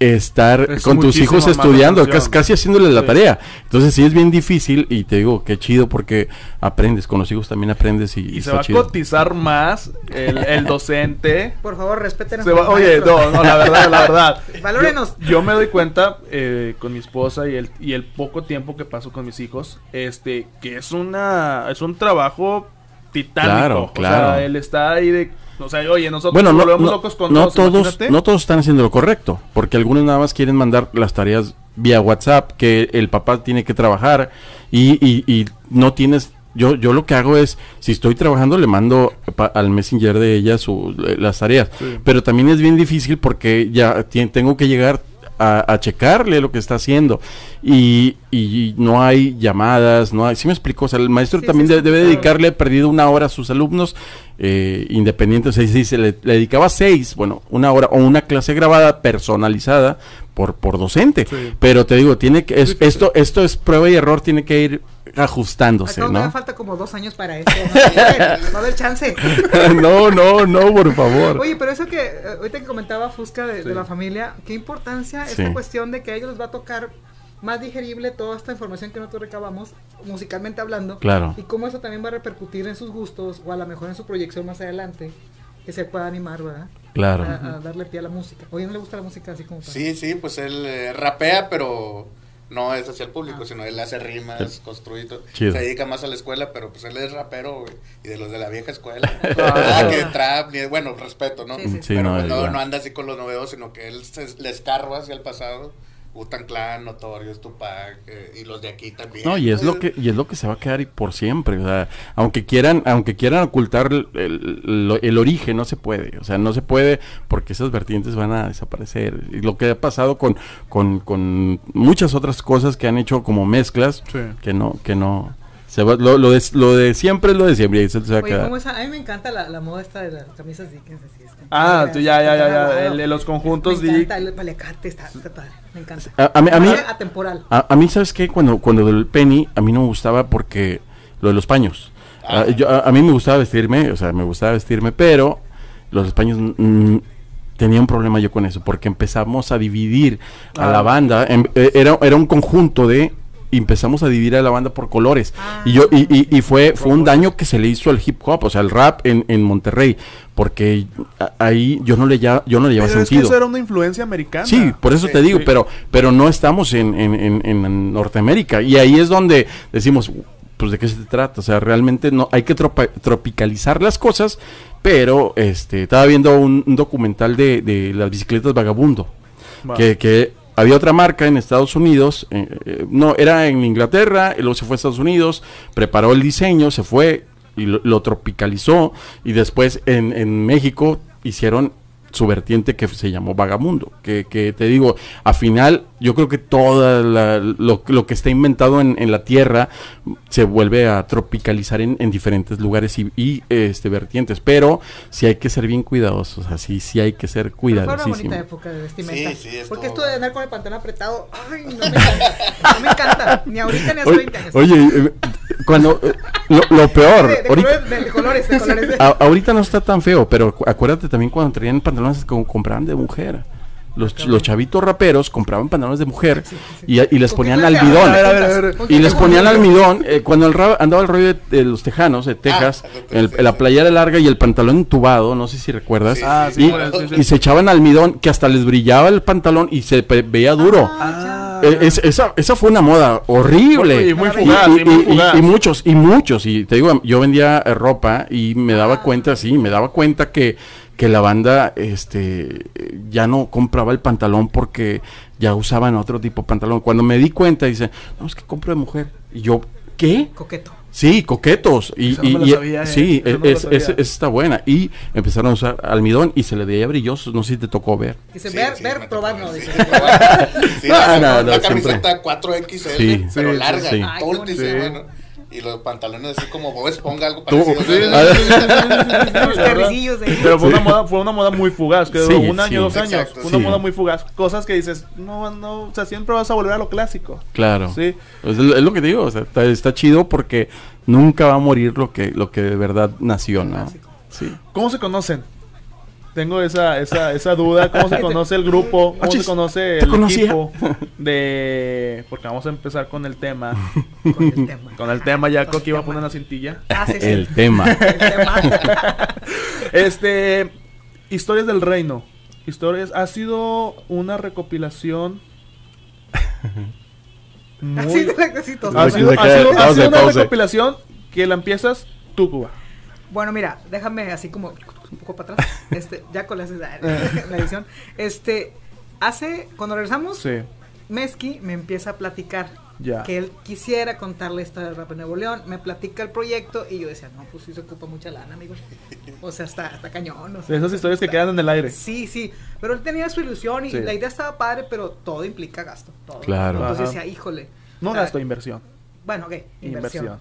Speaker 2: estar
Speaker 1: Es
Speaker 2: con tus hijos estudiando, casi, casi haciéndoles la tarea. Entonces sí es bien difícil y te digo, qué chido porque aprendes, con los hijos también aprendes y,
Speaker 1: Y se
Speaker 2: está
Speaker 1: va a cotizar más el, el docente.
Speaker 3: Por favor, respeten a
Speaker 1: Se oye, no, no, la verdad, la verdad.
Speaker 3: Valórenos.
Speaker 1: Yo, yo me doy cuenta eh, con mi esposa y el, y el poco tiempo que paso con mis hijos, este, que es una, es un trabajo titánico.
Speaker 2: Claro,
Speaker 1: O
Speaker 2: claro.
Speaker 1: sea, él está ahí de, o sea, oye, nosotros
Speaker 2: Bueno,
Speaker 1: nos
Speaker 2: no,
Speaker 1: volvemos
Speaker 2: no-
Speaker 1: locos con
Speaker 2: no
Speaker 1: todos, imagínate.
Speaker 2: no todos están haciendo lo correcto, porque algunos nada más quieren mandar las tareas vía WhatsApp, que el papá tiene que trabajar y, y- y no tienes... Yo, yo lo que hago es, si estoy trabajando, le mando pa- al messenger de ella su, las tareas.
Speaker 1: Sí.
Speaker 2: Pero también es bien difícil porque ya tengo que llegar a, a checarle lo que está haciendo. Y, y no hay llamadas, no hay... ¿Sí me explico? O sea, el maestro
Speaker 3: Sí,
Speaker 2: también
Speaker 3: sí,
Speaker 2: de-
Speaker 3: sí,
Speaker 2: debe dedicarle perdido una hora a sus alumnos eh, independientes. Se dice, le, le dedicaba seis, bueno, una hora o una clase grabada personalizada por, por docente. Pero te digo, tiene que, es, esto, esto es prueba y error, tiene que ir ajustándose,
Speaker 3: Acá me
Speaker 2: ¿no?
Speaker 3: falta como dos años para esto. No, no del chance.
Speaker 2: no, no, no, por favor.
Speaker 3: Oye, pero eso que eh, ahorita que comentaba Fusca de, la familia, qué importancia
Speaker 2: Sí.
Speaker 3: esta cuestión de que a ellos les va a tocar más digerible toda esta información que nosotros recabamos, musicalmente hablando.
Speaker 2: Claro.
Speaker 3: Y cómo eso también va a repercutir en sus gustos o a lo mejor en su proyección más adelante, que se pueda animar, ¿verdad?
Speaker 2: Claro.
Speaker 3: A, a darle pie a la música. Oye, ¿no le gusta la música así como para-
Speaker 4: Sí, sí, pues él eh, rapea, pero no es hacia el público,
Speaker 3: Ah.
Speaker 4: sino él hace rimas, construye todo.
Speaker 2: Chido.
Speaker 4: Se dedica más a la escuela, pero pues él es rapero, güey, y de los de la vieja escuela.
Speaker 1: Ah.
Speaker 4: Nada que trap, ni, bueno, respeto, ¿no?
Speaker 3: Sí, sí.
Speaker 2: Sí,
Speaker 4: pero
Speaker 2: no,
Speaker 4: pues, no anda así con los novedos, sino que él se, le escarba hacia el pasado. Utan Clan, Notorious, Tupac, eh, y los de aquí también.
Speaker 2: No, y es lo que y es lo que se va a quedar y por siempre, o sea, aunque quieran aunque quieran ocultar el, el- el origen no se puede, o sea, no se puede porque esas vertientes van a desaparecer. Y lo que ha pasado con con, con muchas otras cosas que han hecho como mezclas
Speaker 1: Sí.
Speaker 2: que no que no Se va- lo, lo de, lo de siempre es lo de siempre. y ahí se te va a
Speaker 3: Oye,
Speaker 2: quedar.
Speaker 3: ¿cómo es? A mí me encanta la, la moda esta de las camisas Dickens. Así, este,
Speaker 1: Ah, tú ya, ya, ya, ya, el de los conjuntos
Speaker 3: Me
Speaker 1: Dick.
Speaker 3: encanta el paliacate, está, está padre, me encanta.
Speaker 2: A, a mí, a mí-
Speaker 3: Parece atemporal.
Speaker 2: a- a mí, ¿sabes qué? Cuando, cuando del penny, a mí no me gustaba porque lo de los paños.
Speaker 4: Ah.
Speaker 2: Ah, yo- a, a mí me gustaba vestirme, o sea, me gustaba vestirme, pero los paños mm, tenía un problema yo con eso, porque empezamos a dividir a
Speaker 1: Ah.
Speaker 2: la banda, em- eh, era, era un conjunto de empezamos a dividir a la banda por colores
Speaker 3: Ah.
Speaker 2: y yo y, y- y fue fue un daño que se le hizo al hip hop o sea el rap en, en Monterrey porque a- ahí yo no le ya, yo no le llevaba
Speaker 1: Pero es que
Speaker 2: sentido
Speaker 1: eso era una influencia americana.
Speaker 2: Sí, por eso
Speaker 4: Sí,
Speaker 2: te digo,
Speaker 1: sí.
Speaker 2: pero, pero no estamos en, en, en- en Norteamérica. Y ahí es donde decimos, pues de qué se trata. O sea, realmente no hay que tropa- tropicalizar las cosas, pero este estaba viendo un, un documental de, de las bicicletas vagabundo.
Speaker 1: Va.
Speaker 2: Que, que había otra marca en Estados Unidos, eh, eh, no, era en Inglaterra, luego se fue a Estados Unidos, preparó el diseño, se fue y lo, lo tropicalizó, y después en, en México hicieron su vertiente que se llamó Vagamundo, que, que te digo, a final yo creo que todo lo, lo que está inventado en, en la tierra se vuelve a tropicalizar en, en diferentes lugares y, y, este vertientes, pero sí hay que ser bien cuidadosos, así sí hay que ser
Speaker 3: Pero fue una bonita época de vestimenta.
Speaker 4: Sí, sí, estuvo-
Speaker 3: Porque esto de andar con el pantalón apretado, ay, no me encanta. No me encanta. Ni ahorita ni hace
Speaker 2: Oye,
Speaker 3: 20 años.
Speaker 2: oye, eh, cuando eh, lo, lo peor,
Speaker 3: de, de
Speaker 2: ahorita,
Speaker 3: colores, de, de colores, de colores.
Speaker 2: a- ahorita no está tan feo, pero acu- acuérdate también cuando traían pantalones como compraban de mujer. Los, ch- los chavitos raperos compraban pantalones de mujer y, y les
Speaker 3: ¿Con qué
Speaker 2: ponían almidón.
Speaker 3: A ver,
Speaker 1: a ver, a ver.
Speaker 3: ¿Con qué
Speaker 2: Y les ponían almidón. eh, cuando el andaba el rollo de, de los tejanos, de Texas,
Speaker 4: Ah,
Speaker 2: el- la playera larga y el pantalón entubado, no sé si recuerdas.
Speaker 4: Sí,
Speaker 1: Ah,
Speaker 4: sí,
Speaker 2: y,
Speaker 1: bueno, sí, sí.
Speaker 2: y se echaban almidón que hasta les brillaba el pantalón y se veía duro.
Speaker 1: Ah,
Speaker 2: Eh, es- esa, esa fue una moda horrible.
Speaker 1: Y muy fugaz,
Speaker 2: y,
Speaker 1: y muy
Speaker 2: y- y-
Speaker 1: fugaz.
Speaker 2: y muchos, y muchos. Y te digo, yo vendía eh, ropa y me daba cuenta, sí, me daba cuenta que, que la banda este, ya no compraba el pantalón porque ya usaban otro tipo de pantalón. Cuando me di cuenta, dice, no, es que compro de mujer. Y yo, ¿qué?
Speaker 3: Coqueto.
Speaker 2: Sí, coquetos. Y,
Speaker 1: Eso no
Speaker 2: y-
Speaker 1: me lo
Speaker 2: y-
Speaker 1: sabía, eh.
Speaker 2: sí,
Speaker 1: Eso no me lo
Speaker 2: es-
Speaker 1: sabía.
Speaker 2: es- esa está buena. Y empezaron a usar almidón y se le veía brillosos. No sé si te tocó ver.
Speaker 3: Dice,
Speaker 4: Sí,
Speaker 3: ver,
Speaker 4: sí,
Speaker 3: ver, probar, no.
Speaker 4: sí,
Speaker 3: Dice.
Speaker 4: probar. Sí,
Speaker 2: No, no,
Speaker 4: la
Speaker 2: no,
Speaker 4: camiseta 4XL,
Speaker 2: Sí.
Speaker 4: pero
Speaker 1: Sí,
Speaker 4: larga, y
Speaker 1: qué
Speaker 4: bueno. Y los pantalones así como Bob Esponja, algo
Speaker 2: Tú-
Speaker 4: parecido.
Speaker 2: sí,
Speaker 4: ¿no?
Speaker 3: Los carricillos de
Speaker 1: Pero fue una moda, fue una moda muy fugaz, que duró
Speaker 2: Sí,
Speaker 1: un año,
Speaker 2: sí.
Speaker 1: dos años.
Speaker 4: Exacto,
Speaker 1: Fue una
Speaker 2: sí.
Speaker 1: moda muy fugaz. Cosas que dices, no, no, o sea, siempre vas a volver a lo clásico.
Speaker 2: Claro.
Speaker 1: Sí.
Speaker 2: Es, lo- es lo que te digo, o sea, está, está chido porque nunca va a morir lo que, lo que de verdad nació, ¿no?
Speaker 3: Clásico.
Speaker 2: Sí.
Speaker 1: ¿Cómo se conocen? Tengo esa, esa, esa duda. ¿Cómo se conoce el grupo? ¿Cómo
Speaker 2: Achis,
Speaker 1: se conoce el
Speaker 2: conocía.
Speaker 1: equipo? De... Porque vamos a empezar con el tema.
Speaker 3: Con el tema.
Speaker 1: Con el tema, ya
Speaker 3: Con
Speaker 1: Coqui
Speaker 3: el
Speaker 1: iba a poner una cintilla.
Speaker 3: Ah, sí, sí.
Speaker 2: El tema.
Speaker 3: El tema.
Speaker 1: Este... Historias del Reino. Historias... Ha sido una recopilación... Muy...
Speaker 3: Así de la.
Speaker 1: Ha sido, ha
Speaker 2: que-
Speaker 1: sido- ha sido una recopilación que la empiezas tú, Cuba.
Speaker 3: Bueno, mira, déjame así como un poco para atrás. Este, ya con la, la edición. Este, hace, cuando regresamos,
Speaker 1: Sí.
Speaker 3: Meski me empieza a platicar
Speaker 1: Ya.
Speaker 3: que él quisiera contar la historia del rap en Nuevo León. Me platica el proyecto y yo decía, no, pues sí se ocupa mucha lana, amigo. O sea, está, está cañón. o sea,
Speaker 1: De esas historias que quedan en el aire.
Speaker 3: Sí, sí. Pero él tenía su ilusión y
Speaker 1: Sí.
Speaker 3: la idea estaba padre, pero todo implica gasto. Todo.
Speaker 2: Claro.
Speaker 3: Entonces
Speaker 1: Ajá.
Speaker 3: decía, híjole.
Speaker 1: No
Speaker 3: o sea,
Speaker 1: gasto, inversión.
Speaker 3: Bueno, ok, inversión.
Speaker 1: Inversión.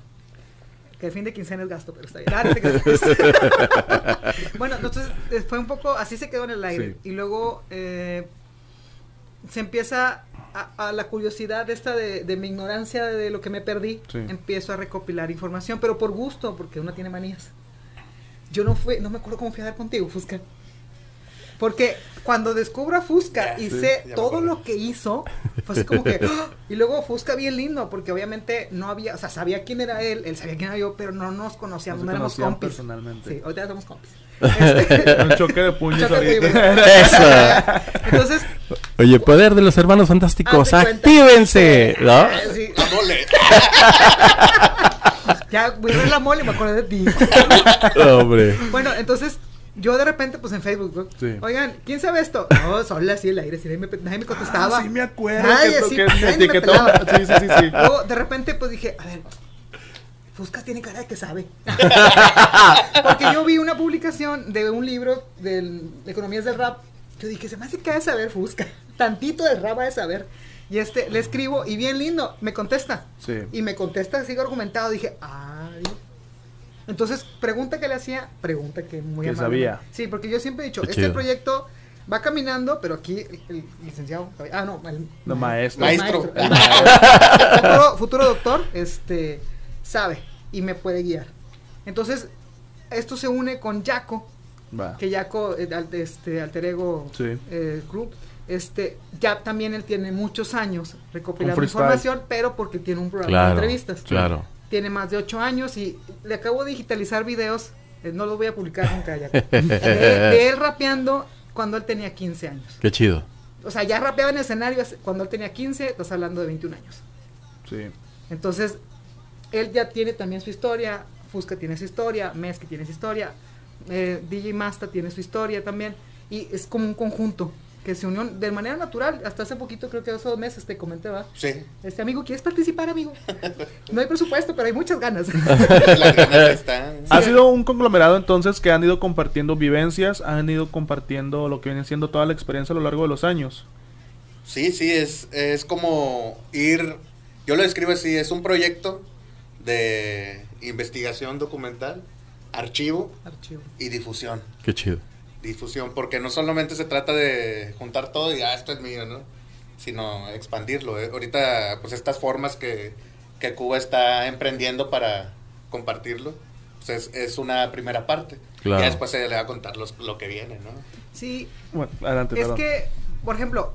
Speaker 3: Que el fin de quincena es gasto, pero está bien. Ah, no bueno, entonces eh, fue un poco, así se quedó en el aire.
Speaker 1: Sí.
Speaker 3: Y luego eh, se empieza a, a la curiosidad esta de, de mi ignorancia de lo que me perdí.
Speaker 1: Sí.
Speaker 3: Empiezo a recopilar información, pero por gusto, porque uno tiene manías. Yo no fui, no me acuerdo cómo fui a dar contigo, Fusca. Porque cuando descubro a Fusca y
Speaker 4: sí,
Speaker 3: sé todo lo que hizo, fue así como que. ¡ah! Y luego Fusca bien lindo, porque obviamente no había, o sea, sabía quién era él, él sabía quién era yo, pero no nos conocíamos,
Speaker 1: No
Speaker 3: no, éramos compis.
Speaker 1: personalmente.
Speaker 3: Sí, ahorita somos compis. Este,
Speaker 1: Un choque de puños
Speaker 3: choque de
Speaker 1: ahorita.
Speaker 3: puños.
Speaker 2: Eso.
Speaker 3: Entonces,
Speaker 2: Oye, poder de los hermanos fantásticos, actívense, ¿no?
Speaker 3: Ah, sí,
Speaker 4: La mole.
Speaker 3: ya voy a ver la mole y me acordé de ti.
Speaker 2: Hombre.
Speaker 3: Bueno, entonces yo de repente, pues en Facebook, ¿no?
Speaker 1: Sí.
Speaker 3: oigan, ¿quién sabe esto? No, solo así el aire, si nadie me, nadie me contestaba.
Speaker 1: Ah, sí me acuerdo
Speaker 3: Nadie,
Speaker 1: que,
Speaker 3: sí,
Speaker 1: que
Speaker 3: nadie
Speaker 1: me. Sí, sí, sí, sí.
Speaker 3: Luego, de repente, pues dije, a ver, Fuscas tiene cara de que sabe. Porque yo vi una publicación de un libro de Economías del Rap. Yo dije, se me hace que ha de saber Fusca. Tantito del rap ha de saber. Y este, le escribo y bien lindo, me contesta.
Speaker 1: Sí.
Speaker 3: Y me contesta, sigo argumentado. Dije, ay. Entonces, pregunta que le hacía, pregunta que muy
Speaker 1: Que
Speaker 3: amable.
Speaker 1: sabía.
Speaker 3: Sí, porque yo siempre he dicho,
Speaker 2: Qué
Speaker 3: este
Speaker 2: chido.
Speaker 3: proyecto va caminando, pero aquí el, el licenciado, ah, no, el
Speaker 1: No, maestro.
Speaker 3: el
Speaker 4: Maestro.
Speaker 3: el maestro, futuro, futuro doctor, este, sabe y me puede guiar. Entonces, esto se une con Jaco,
Speaker 1: Va.
Speaker 3: que Jaco, eh, al- este, Alter Ego
Speaker 1: Sí.
Speaker 3: eh, Group, este, ya también él tiene muchos años recopilando
Speaker 1: freestyle.
Speaker 3: información, pero porque tiene un programa
Speaker 2: Claro,
Speaker 3: de entrevistas.
Speaker 2: claro.
Speaker 3: Tiene más de ocho años y le acabo de digitalizar videos, eh, no los voy a publicar nunca, Jaco, de, de él rapeando cuando él tenía 15 años.
Speaker 2: Qué chido.
Speaker 3: O sea, ya rapeaba en escenarios cuando él tenía 15, estás hablando de 21 años.
Speaker 1: Sí.
Speaker 3: Entonces, él ya tiene también su historia, Fusca tiene su historia, Mezque tiene su historia, eh, DJ Masta tiene su historia también, y es como un conjunto que se unió de manera natural. Hasta hace poquito, creo que hace dos meses te comenté, ¿va?
Speaker 4: Sí.
Speaker 3: Este amigo, ¿quieres participar, amigo? No hay presupuesto, pero hay muchas ganas.
Speaker 4: Las ganas están.
Speaker 1: Ha sido un conglomerado entonces que han ido compartiendo vivencias, han ido compartiendo lo que viene siendo toda la experiencia a lo largo de los años.
Speaker 4: Sí, sí, es, es como ir, yo lo describo así, es un proyecto de investigación documental, archivo
Speaker 3: Archivo.
Speaker 4: y difusión.
Speaker 2: Qué chido.
Speaker 4: Difusión, porque no solamente se trata de juntar todo y ah, esto es mío, ¿no? Sino expandirlo. ¿eh? Ahorita, pues estas formas que, que Cuba está emprendiendo para compartirlo, pues es, es una primera parte.
Speaker 2: Claro.
Speaker 4: Y ya después se le va a contar los, lo que viene, ¿no?
Speaker 3: Sí,
Speaker 1: Bueno, adelante.
Speaker 3: es
Speaker 1: perdón.
Speaker 3: que, por ejemplo,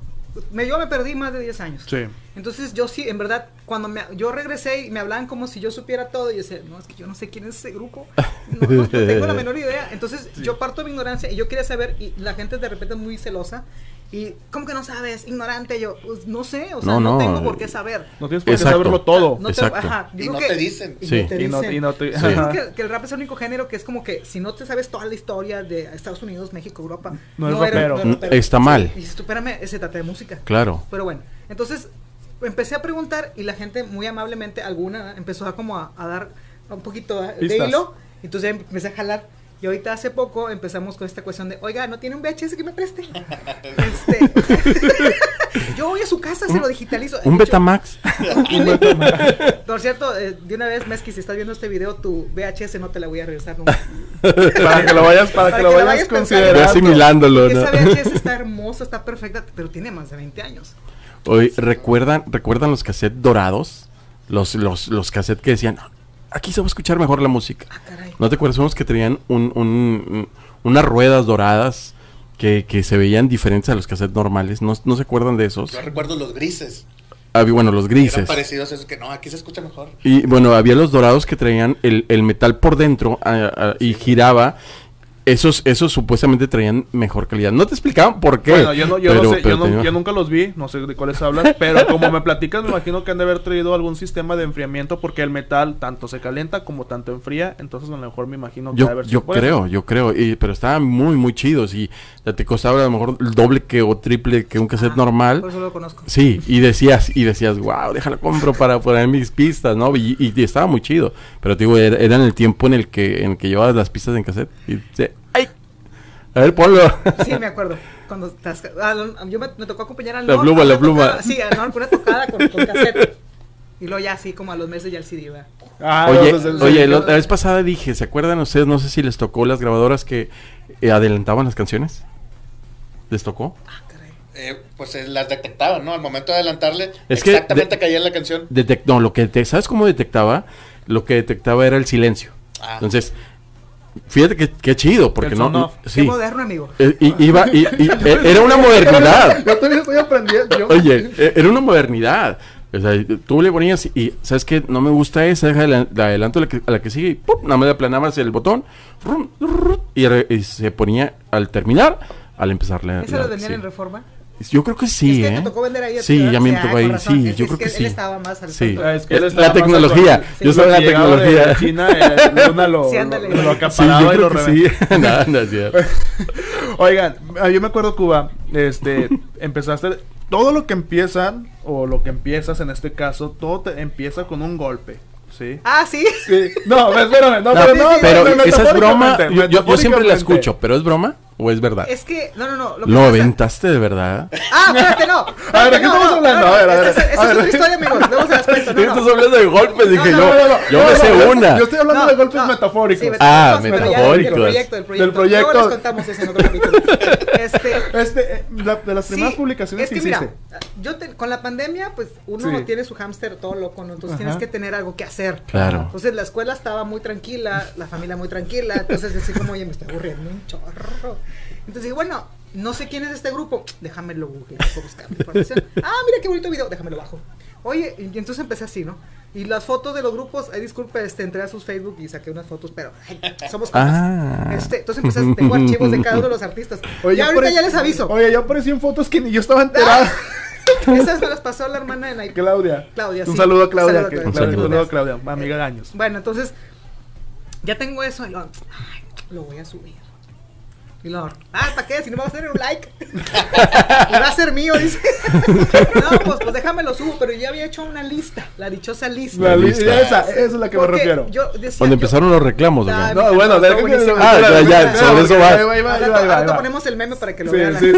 Speaker 3: me, yo me perdí más de 10 años.
Speaker 1: Sí.
Speaker 3: Entonces yo sí, en verdad, cuando me, yo regresé y me hablaban como si yo supiera todo, y yo decía, no, es que yo no sé quién es ese grupo, no, no- no tengo la menor idea. Entonces yo parto de mi ignorancia y yo quería saber, y la gente de repente es muy celosa, y ¿cómo que no sabes? Ignorante, yo, pues no sé, o sea,
Speaker 2: No,
Speaker 3: no,
Speaker 2: no,
Speaker 3: tengo por qué saber.
Speaker 1: No tienes por qué
Speaker 2: Exacto.
Speaker 1: saberlo todo.
Speaker 3: No te-
Speaker 2: Exacto.
Speaker 3: ajá,
Speaker 4: Y
Speaker 3: digo
Speaker 4: no
Speaker 3: que-
Speaker 4: te dicen.
Speaker 3: y
Speaker 2: Sí.
Speaker 3: no te
Speaker 1: Y no,
Speaker 3: dicen.
Speaker 1: y no te-
Speaker 2: Sí.
Speaker 3: Digo que, que el rap es el único género que es como que si no te sabes toda la historia de Estados Unidos, México, Europa,
Speaker 1: No es rapero.
Speaker 3: eres
Speaker 2: Mm, está mal.
Speaker 3: Sí, y dices, tú, espérame, se trata de música.
Speaker 2: Claro.
Speaker 3: Pero bueno, entonces empecé a preguntar y la gente muy amablemente, alguna, empezó a como a, a dar un poquito de
Speaker 1: Pistas.
Speaker 3: hilo. Entonces ya empecé a jalar. Y ahorita hace poco empezamos con esta cuestión de, oiga, ¿no tiene un VHS que me preste? este, yo voy a su casa, se lo digitalizo.
Speaker 2: Un
Speaker 3: hecho,
Speaker 2: Betamax.
Speaker 3: Por cierto, eh, de una vez, Mesqui, si estás viendo este video, tu VHS no te la voy a regresar nunca.
Speaker 1: para que lo vayas, para, que lo vayas, considerando.
Speaker 2: Asimilándolo, ¿no?
Speaker 3: Esa VHS está hermosa, está perfecta, pero tiene más de 20 años.
Speaker 2: Oye, ¿recuerdan, ¿recuerdan los cassettes dorados? Los, los, los cassettes que decían, aquí se va a escuchar mejor la música.
Speaker 3: Ah, caray.
Speaker 2: ¿No te acuerdas? Unos que tenían un, un- un- unas ruedas doradas que, que se veían diferentes a los cassettes normales. ¿No, no se acuerdan de esos?
Speaker 4: Yo recuerdo los grises.
Speaker 2: Había, bueno, los
Speaker 4: Eran
Speaker 2: grises.
Speaker 4: parecidos a esos que no, aquí se escucha mejor.
Speaker 2: Y bueno, había los dorados que traían el, el metal por dentro ah, ah, y giraba. Esos, esos supuestamente traían mejor calidad. No te explicaban por qué.
Speaker 1: Bueno, yo, no, yo,
Speaker 2: pero-
Speaker 1: no sé,
Speaker 2: pero
Speaker 1: yo, no-
Speaker 2: tenía-
Speaker 1: yo nunca los vi, no sé de cuáles hablas, pero como me platicas, me imagino que han de haber traído algún sistema de enfriamiento porque el metal tanto se calienta como tanto enfría, entonces a lo mejor me imagino que
Speaker 2: Yo,
Speaker 1: haber
Speaker 2: yo creo, yo creo, y, pero estaban muy, muy chidos y ya te costaba a lo mejor el doble que o triple que un cassette
Speaker 3: Ah,
Speaker 2: normal.
Speaker 3: Por eso lo conozco.
Speaker 2: Sí, y decías, y decías, wow, déjalo compro para poner mis pistas, ¿no? Y, y- y estaba muy chido. Pero te digo, era, era en el tiempo en el que, en el que llevabas las pistas en cassette. Y ¡ay! A ver, ponlo.
Speaker 3: Sí, me acuerdo. Cuando estás- ah, yo me, me tocó acompañar al
Speaker 2: La
Speaker 3: Nor
Speaker 2: pluma,
Speaker 3: a
Speaker 2: la pluma.
Speaker 3: tocada- sí, al con una tocada con, con cassette. Y luego ya así, como a los meses ya el CD, ¿verdad?
Speaker 1: Ah,
Speaker 2: oye,
Speaker 1: sí,
Speaker 2: oye, la, vez pasada dije, ¿se acuerdan ustedes? No sé si les tocó las grabadoras que eh, adelantaban las canciones. ¿Les tocó?
Speaker 3: Ah, caray.
Speaker 4: Eh, pues eh, las detectaban, ¿no? Al momento de adelantarle,
Speaker 2: Es
Speaker 4: exactamente caía en la canción.
Speaker 2: No, lo que te, ¿sabes cómo detectaba? Lo que detectaba era el silencio.
Speaker 4: Ah.
Speaker 2: Entonces, fíjate que, qué chido, porque no, no-
Speaker 1: off.
Speaker 3: Qué
Speaker 2: sí.
Speaker 3: moderno, amigo.
Speaker 2: Eh, y- iba, y- y- eh, era una modernidad.
Speaker 1: Yo todavía estoy aprendiendo.
Speaker 2: Oye, eh, era una modernidad. O sea, tú le ponías y, ¿sabes qué? No me gusta esa, deja la, la adelanto a la que, a la que sigue y ¡pum! nada más le aplanabas el botón rum, rum, y, re- y se ponía al terminar, al empezar la...
Speaker 3: ¿Esa
Speaker 2: la-
Speaker 3: lo vendían
Speaker 2: sí.
Speaker 3: en Reforma?
Speaker 2: Yo creo que sí,
Speaker 3: es que
Speaker 2: ¿eh?
Speaker 3: te tocó vender ahí. a
Speaker 2: Sí, ya me
Speaker 3: ah,
Speaker 2: tocó
Speaker 3: con
Speaker 2: ahí,
Speaker 3: razón.
Speaker 2: sí,
Speaker 3: Es-
Speaker 2: yo
Speaker 3: es
Speaker 2: creo que, sí.
Speaker 3: él estaba más al
Speaker 2: Sí.
Speaker 1: Ah, es que
Speaker 2: la
Speaker 1: estaba más
Speaker 2: tecnología.
Speaker 1: actual.
Speaker 2: Yo soy
Speaker 1: Lo
Speaker 2: la
Speaker 1: que llegaba de
Speaker 2: tecnología.
Speaker 1: China, eh, Luna lo,
Speaker 3: Sí, ándale.
Speaker 1: lo, lo
Speaker 2: Sí, yo
Speaker 1: y lo
Speaker 2: que sí.
Speaker 1: reventaba.
Speaker 2: no.
Speaker 1: Oigan, ah, yo me acuerdo, Cuba, este, empezaste, todo lo que empiezan, o lo que empiezas en este caso, todo te empieza con un golpe. Sí.
Speaker 3: Ah, sí.
Speaker 1: Sí. No, espérame, no,
Speaker 2: No,
Speaker 1: pero no.
Speaker 2: pero
Speaker 1: no,
Speaker 2: esa es broma. Yo, yo- siempre la escucho, pero ¿es broma o es verdad?
Speaker 3: Es que, no, no, no. Lo,
Speaker 2: ¿Lo aventaste de verdad?
Speaker 3: Ah, espérate, no.
Speaker 1: A ver, ¿de qué
Speaker 3: No,
Speaker 1: estamos
Speaker 3: no,
Speaker 1: hablando?
Speaker 3: no,
Speaker 1: A ver, a ver,
Speaker 3: Esa, esa
Speaker 1: a
Speaker 3: es
Speaker 1: ver.
Speaker 3: otra historia, amigos. Luego se las cuento. No, no.
Speaker 2: Estás hablando de golpes, dije
Speaker 3: no,
Speaker 2: yo.
Speaker 3: no, no,
Speaker 1: No,
Speaker 2: me sé
Speaker 1: no,
Speaker 2: una.
Speaker 1: Yo estoy hablando
Speaker 3: No,
Speaker 1: de golpes
Speaker 3: no.
Speaker 1: metafóricos.
Speaker 3: Sí,
Speaker 2: Ah,
Speaker 3: pero ya del-
Speaker 2: metafóricos.
Speaker 3: Del proyecto, del proyecto.
Speaker 1: Del proyecto.
Speaker 3: Luego les contamos eso en otro capítulo. Este,
Speaker 1: Este, eh, la- de las primeras
Speaker 3: Sí,
Speaker 1: publicaciones
Speaker 3: es que
Speaker 1: que
Speaker 3: mira,
Speaker 1: hiciste.
Speaker 3: yo te- con la pandemia, pues uno
Speaker 1: Sí.
Speaker 3: tiene su hámster todo loco, ¿no? Entonces
Speaker 1: Ajá.
Speaker 3: tienes que tener algo que hacer.
Speaker 2: Claro.
Speaker 3: Entonces la escuela estaba muy tranquila, la familia muy tranquila, entonces así como, oye, me estoy aburriendo un chorro. Entonces dije, bueno, no sé quién es este grupo, déjamelo google, puedo buscar información. Ah, mira qué bonito video, déjamelo bajo. Oye, y entonces empecé así, ¿no? Y las fotos de los grupos, ay, disculpe, este, entré a sus Facebook y saqué unas fotos, pero ay, somos compas.
Speaker 2: Ah.
Speaker 3: Este, entonces empecé, a- tengo archivos de cada uno de los artistas.
Speaker 1: Oye,
Speaker 3: y ahorita ya les aviso.
Speaker 1: Oye, yo aparecí en fotos que ni yo estaba enterado.
Speaker 3: Esas me las pasó la hermana de Nike.
Speaker 1: Claudia.
Speaker 3: Claudia,
Speaker 1: Un
Speaker 3: sí.
Speaker 1: saludo a Claudia.
Speaker 3: Un
Speaker 1: que-
Speaker 3: saludo a
Speaker 1: Claudia,
Speaker 2: Claudia.
Speaker 1: Un saludo a Claudia, amiga de años.
Speaker 3: Bueno, entonces, ya tengo eso y lo, ay, lo voy a subir. Y lo, ah, ¿para qué? Si no me va a hacer un like. y va a ser mío, dice. no, pues, pues déjame lo subo, pero yo ya había hecho una lista, la dichosa lista.
Speaker 1: La li-
Speaker 2: lista.
Speaker 1: esa, esa es la que me
Speaker 3: Porque
Speaker 1: refiero.
Speaker 3: Yo decía,
Speaker 2: Cuando
Speaker 3: yo-
Speaker 2: empezaron los reclamos, ¿o
Speaker 3: Ah, me
Speaker 1: No, bueno, deja que-
Speaker 3: buenísimo.
Speaker 2: Ah, ya, ya, sobre eso va.
Speaker 1: Va.
Speaker 3: ponemos el meme para que lo
Speaker 1: Sí,
Speaker 3: vean.
Speaker 1: sí,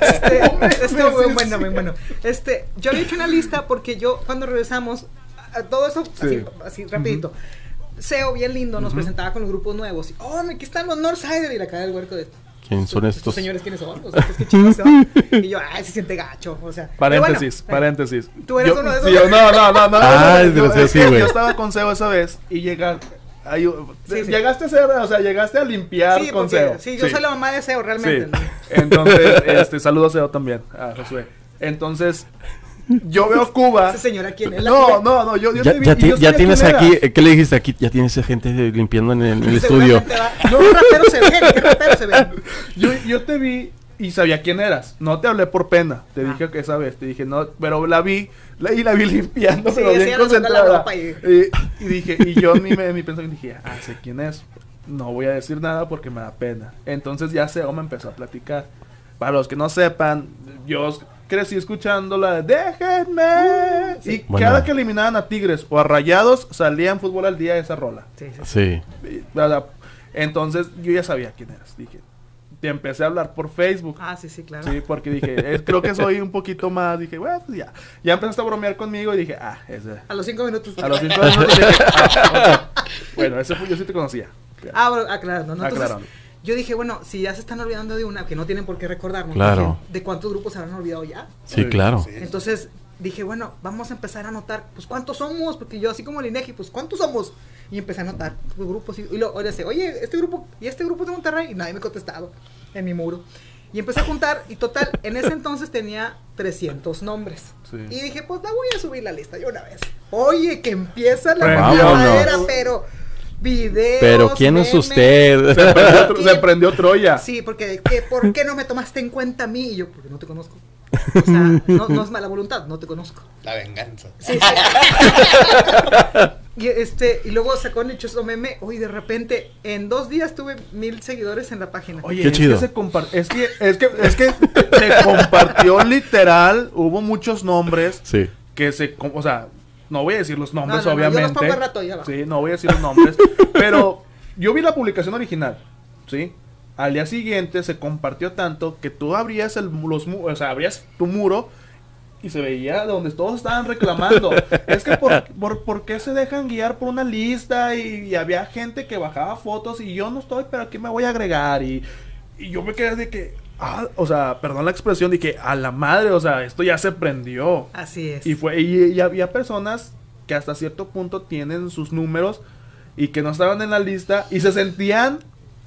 Speaker 3: Este, este
Speaker 1: Sí,
Speaker 3: muy
Speaker 1: sí,
Speaker 3: bueno,
Speaker 1: sí.
Speaker 3: muy bueno. Este, yo había hecho una lista porque yo cuando regresamos, todo eso así,
Speaker 1: Sí.
Speaker 3: así rapidito. SEO bien lindo, nos presentaba con los grupos nuevos. Y, oh, aquí están los Northsider y la cara del huerco de
Speaker 2: ¿Quién son
Speaker 3: estos
Speaker 2: estos?
Speaker 3: señores quiénes son? O sea, qué chicos son. Y yo, ay, se siente gacho. O sea, bueno,
Speaker 1: Paréntesis,
Speaker 3: eh,
Speaker 1: paréntesis.
Speaker 3: ¿Tú eres
Speaker 1: Yo-
Speaker 3: uno de esos?
Speaker 1: sí, yo- no, no, no, no.
Speaker 2: Ah,
Speaker 1: no,
Speaker 2: gracioso,
Speaker 1: es
Speaker 2: sí,
Speaker 1: que
Speaker 2: güey.
Speaker 1: Yo estaba con Seo esa vez y llegar.
Speaker 3: Sí, sí.
Speaker 1: llegaste a ser, o sea, llegaste a limpiar
Speaker 3: Sí,
Speaker 1: con
Speaker 3: porque-
Speaker 1: Seo.
Speaker 3: sí, yo soy la mamá de SEO realmente.
Speaker 1: Sí.
Speaker 3: ¿no?
Speaker 1: Entonces, este, saludos a Seo también, a Josué. Entonces, yo veo Cuba.
Speaker 3: Esa señora, ¿quién es? La
Speaker 1: No, no, no, yo, yo
Speaker 2: Ya,
Speaker 1: te vi.
Speaker 2: ya
Speaker 1: yo
Speaker 2: ya tienes
Speaker 1: quién
Speaker 2: aquí, ¿qué le dijiste aquí? Ya tienes gente limpiando en el, en el estudio.
Speaker 3: Va- No, un rapero se ve, qué rapero se ve.
Speaker 1: Yo, yo te vi y sabía quién eras. No te hablé por pena. Te
Speaker 3: Ah.
Speaker 1: dije que esa vez. Te dije, no, pero la vi. La, y la vi limpiando,
Speaker 3: Sí,
Speaker 1: pero bien concentrada.
Speaker 3: ropa y-
Speaker 1: Y, y dije, y yo en mi, en mi pensamiento dije, ah, sé quién es. No voy a decir nada porque me da pena. Entonces ya Seo me empezó a platicar. Para los que no sepan, yo crecí escuchando la de Déjenme. Y
Speaker 2: Buena.
Speaker 1: cada que eliminaban a Tigres o a Rayados, salían fútbol al día esa rola.
Speaker 3: Sí, sí, sí.
Speaker 1: Y. Entonces yo ya sabía quién eras. Dije, te empecé a hablar por Facebook.
Speaker 3: Ah, sí, sí, claro.
Speaker 1: Sí, porque dije, creo que soy un poquito más. Dije, bueno, pues ya. Ya empezaste a bromear conmigo y dije, ah, ese.
Speaker 3: A los cinco minutos.
Speaker 1: A los cinco minutos dije, ah. Bueno, ese fue, yo sí te conocía.
Speaker 3: Ah, bueno, aclarando, ¿no? Entonces,
Speaker 1: Aclarando.
Speaker 3: Yo dije, bueno, si ya se están olvidando de una, que no tienen por qué recordarnos.
Speaker 2: Claro.
Speaker 3: dije, ¿De cuántos grupos se habrán olvidado ya?
Speaker 2: Sí, claro.
Speaker 3: Entonces dije, bueno, vamos a empezar a anotar, pues cuántos somos, porque yo así como el INEGI, pues cuántos somos. Y empecé a anotar los grupos y, y luego decía, oye, este grupo, y este grupo de Monterrey, y nadie me ha contestado en mi muro. Y empecé a juntar, y total, en ese entonces tenía 300 nombres.
Speaker 1: Sí.
Speaker 3: Y dije, pues la voy a subir la lista yo una vez. Oye, que empieza la madera,
Speaker 2: Vámonos.
Speaker 3: pero videos.
Speaker 2: Pero ¿quién es usted?
Speaker 1: Se prendió, tro- se prendió Troya.
Speaker 3: Sí, porque que, ¿por qué no me tomaste en cuenta a mí? Y yo, porque no te conozco. O sea, no, no es mala voluntad, no te conozco.
Speaker 4: La venganza.
Speaker 3: Sí, sí. y este, y luego sacó el dichoso meme, uy, de repente, en dos días tuve mil seguidores en la página.
Speaker 1: Oye,
Speaker 2: Qué
Speaker 1: es
Speaker 2: chido.
Speaker 1: que se es que es que es que se compartió literal, hubo muchos nombres
Speaker 2: Sí.
Speaker 1: que se, o sea, no voy a decir los nombres,
Speaker 3: No, no, no, yo los
Speaker 1: obviamente.
Speaker 3: rato.
Speaker 1: Sí, no voy a decir los nombres, pero yo vi la publicación original, ¿sí? Al día siguiente se compartió tanto que tú abrías el los o sea, abrías tu muro y se veía donde todos estaban reclamando. es que por, por, ¿por qué se dejan guiar por una lista? Y, y había gente que bajaba fotos y yo no estoy, pero aquí me voy a agregar. Y, y yo me quedé de que, ah, o sea, perdón la expresión, dije, a la madre, o sea, esto ya se prendió.
Speaker 3: Así es.
Speaker 1: Y fue y, y había personas que hasta cierto punto tienen sus números y que no estaban en la lista y se sentían,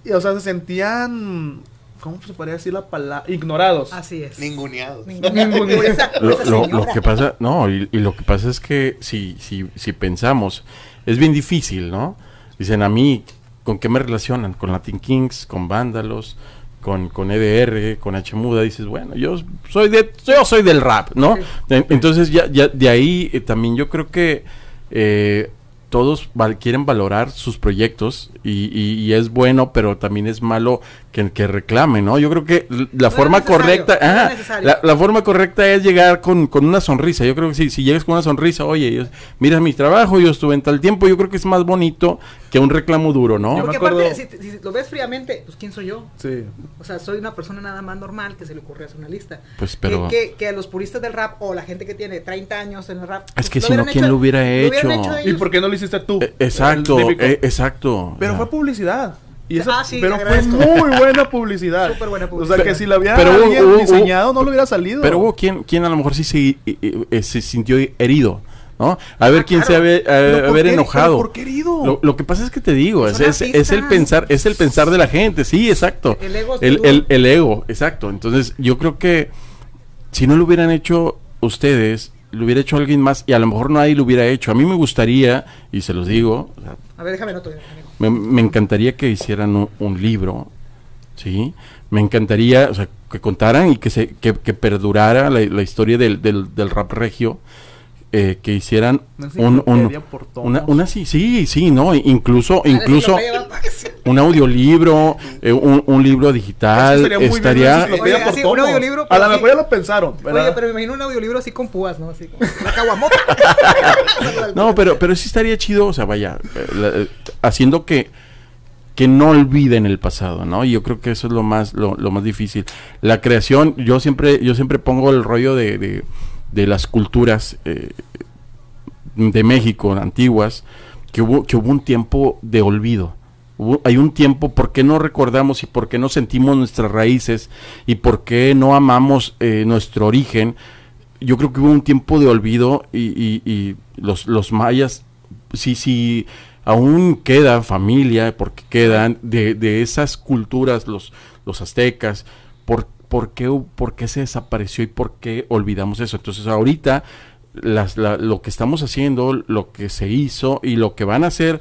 Speaker 1: y, o sea, se sentían, ¿cómo se podría decir la palabra? Ignorados.
Speaker 3: Así es.
Speaker 4: Ninguneados.
Speaker 3: Por
Speaker 2: Lo, lo- lo que pasa, no, y, y lo que pasa es que si, si, si pensamos, es bien difícil, ¿no? Dicen a mí, ¿con qué me relacionan? Con Latin Kings, con Vándalos, con, con EDR, con H Muda, dices, bueno, yo soy de, yo soy del rap, ¿no?
Speaker 3: Sí.
Speaker 2: Entonces ya, ya de ahí eh, también yo creo que eh, todos val- quieren valorar sus proyectos y, y- y es bueno, pero también es malo que, que reclame, ¿no? Yo creo que la
Speaker 3: No
Speaker 2: forma correcta, ajá,
Speaker 3: necesario.
Speaker 2: la, la forma correcta es llegar con, con una sonrisa. Yo creo que si, si llegas con una sonrisa, oye, yo- mira mi trabajo, yo estuve en tal tiempo, yo creo que es más bonito que un reclamo duro, ¿no?
Speaker 1: Yo
Speaker 3: Porque
Speaker 1: acuerdo-
Speaker 3: aparte, si, lo ves fríamente, pues ¿quién soy yo?
Speaker 1: Sí.
Speaker 3: O sea, soy una persona nada más normal que se le ocurre hacer una lista.
Speaker 2: Pues, pero-
Speaker 3: Que, que- que a los puristas del rap o la gente que tiene 30 años en el rap.
Speaker 2: Es
Speaker 3: pues,
Speaker 2: que si no, ¿quién lo hubiera hecho?
Speaker 1: ¿Y por qué no lo hiciste tú?
Speaker 2: Eh, exacto, eh, exacto.
Speaker 1: Pero
Speaker 2: O sea,
Speaker 1: fue publicidad. Y eso,
Speaker 3: Ah, sí,
Speaker 1: pero fue muy buena publicidad.
Speaker 3: Súper buena
Speaker 1: O
Speaker 3: publicidad.
Speaker 1: sea, que si la hubiera
Speaker 2: Pero
Speaker 1: alguien
Speaker 2: hubo-
Speaker 1: diseñado, no lo hubiera salido.
Speaker 2: Pero hubo quien, quien a lo mejor sí se, eh, eh, se sintió herido, ¿no? A ver
Speaker 3: Ah,
Speaker 2: quién se
Speaker 3: claro.
Speaker 2: haber, eh,
Speaker 1: ¿Pero por
Speaker 2: haber
Speaker 1: qué?
Speaker 2: enojado.
Speaker 1: ¿Pero por qué herido?
Speaker 2: Lo, lo que pasa es que te digo, es,
Speaker 3: Son
Speaker 2: es, es el pensar, es el pensar de la gente, sí, exacto.
Speaker 3: El ego es
Speaker 2: el, el- el ego, exacto. Entonces, yo creo que si no lo hubieran hecho ustedes, lo hubiera hecho alguien más y a lo mejor nadie lo hubiera hecho. A mí me gustaría, y se los digo, o sea,
Speaker 3: A ver, déjame noto.
Speaker 2: Me, me encantaría que hicieran un, un libro, ¿sí? Me encantaría, o sea, que contaran y que se que, que perdurara la, la historia del, del, del rap regio, eh, que hicieran
Speaker 1: Una
Speaker 2: un, un- una, una sí, sí, sí, no, incluso,
Speaker 3: Ah,
Speaker 2: incluso
Speaker 3: va-
Speaker 2: un audiolibro, eh, un, un libro
Speaker 1: Eso
Speaker 2: digital,
Speaker 1: estaría bien una
Speaker 2: estaría,
Speaker 1: enciclopedia
Speaker 3: Oye,
Speaker 1: por
Speaker 3: así, un audiolibro,
Speaker 1: A lo
Speaker 3: sí.
Speaker 1: mejor ya lo pensaron, ¿verdad?
Speaker 3: Oye, pero me imagino un audiolibro así con púas, ¿no? Así como caguamota.
Speaker 2: No, pero, pero sí estaría chido, o sea, vaya, eh, la- haciendo que, que no olviden el pasado, ¿no? Y yo creo que eso es lo más, lo, lo más difícil. La creación, yo siempre, yo siempre pongo el rollo de, de, de las culturas eh, de México, antiguas, que hubo, que hubo un tiempo de olvido. Hay un tiempo, ¿por qué no recordamos y por qué no sentimos nuestras raíces y por qué no amamos eh, nuestro origen? Yo creo que hubo un tiempo de olvido y, y- los, los mayas, sí, sí, aún queda familia, porque quedan de, de esas culturas, los, los aztecas, ¿por, por, qué, ¿por qué se desapareció y por qué olvidamos eso? Entonces ahorita las, la- lo que estamos haciendo, lo que se hizo y lo que van a hacer,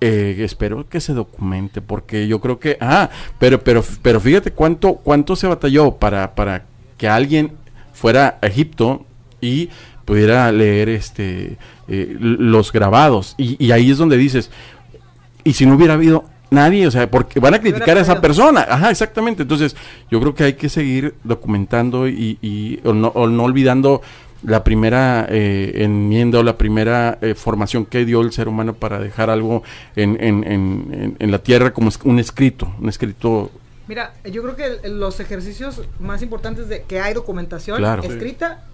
Speaker 2: eh, espero que se documente, porque yo creo que, ah, pero, pero, pero fíjate cuánto, cuánto se batalló para, para que alguien fuera a Egipto y pudiera leer este eh, los grabados y, y ahí es donde dices y si no hubiera habido nadie, o sea, porque van a criticar a esa persona, ajá, exactamente, entonces yo creo que hay que seguir documentando y, y o no, o no olvidando la primera eh, enmienda o la primera eh, formación que dio el ser humano para dejar algo en, en, en, en- en la tierra como es- un escrito, un escrito
Speaker 3: Mira, yo creo que el- los ejercicios más importantes de que hay documentación
Speaker 2: Claro.
Speaker 3: escrita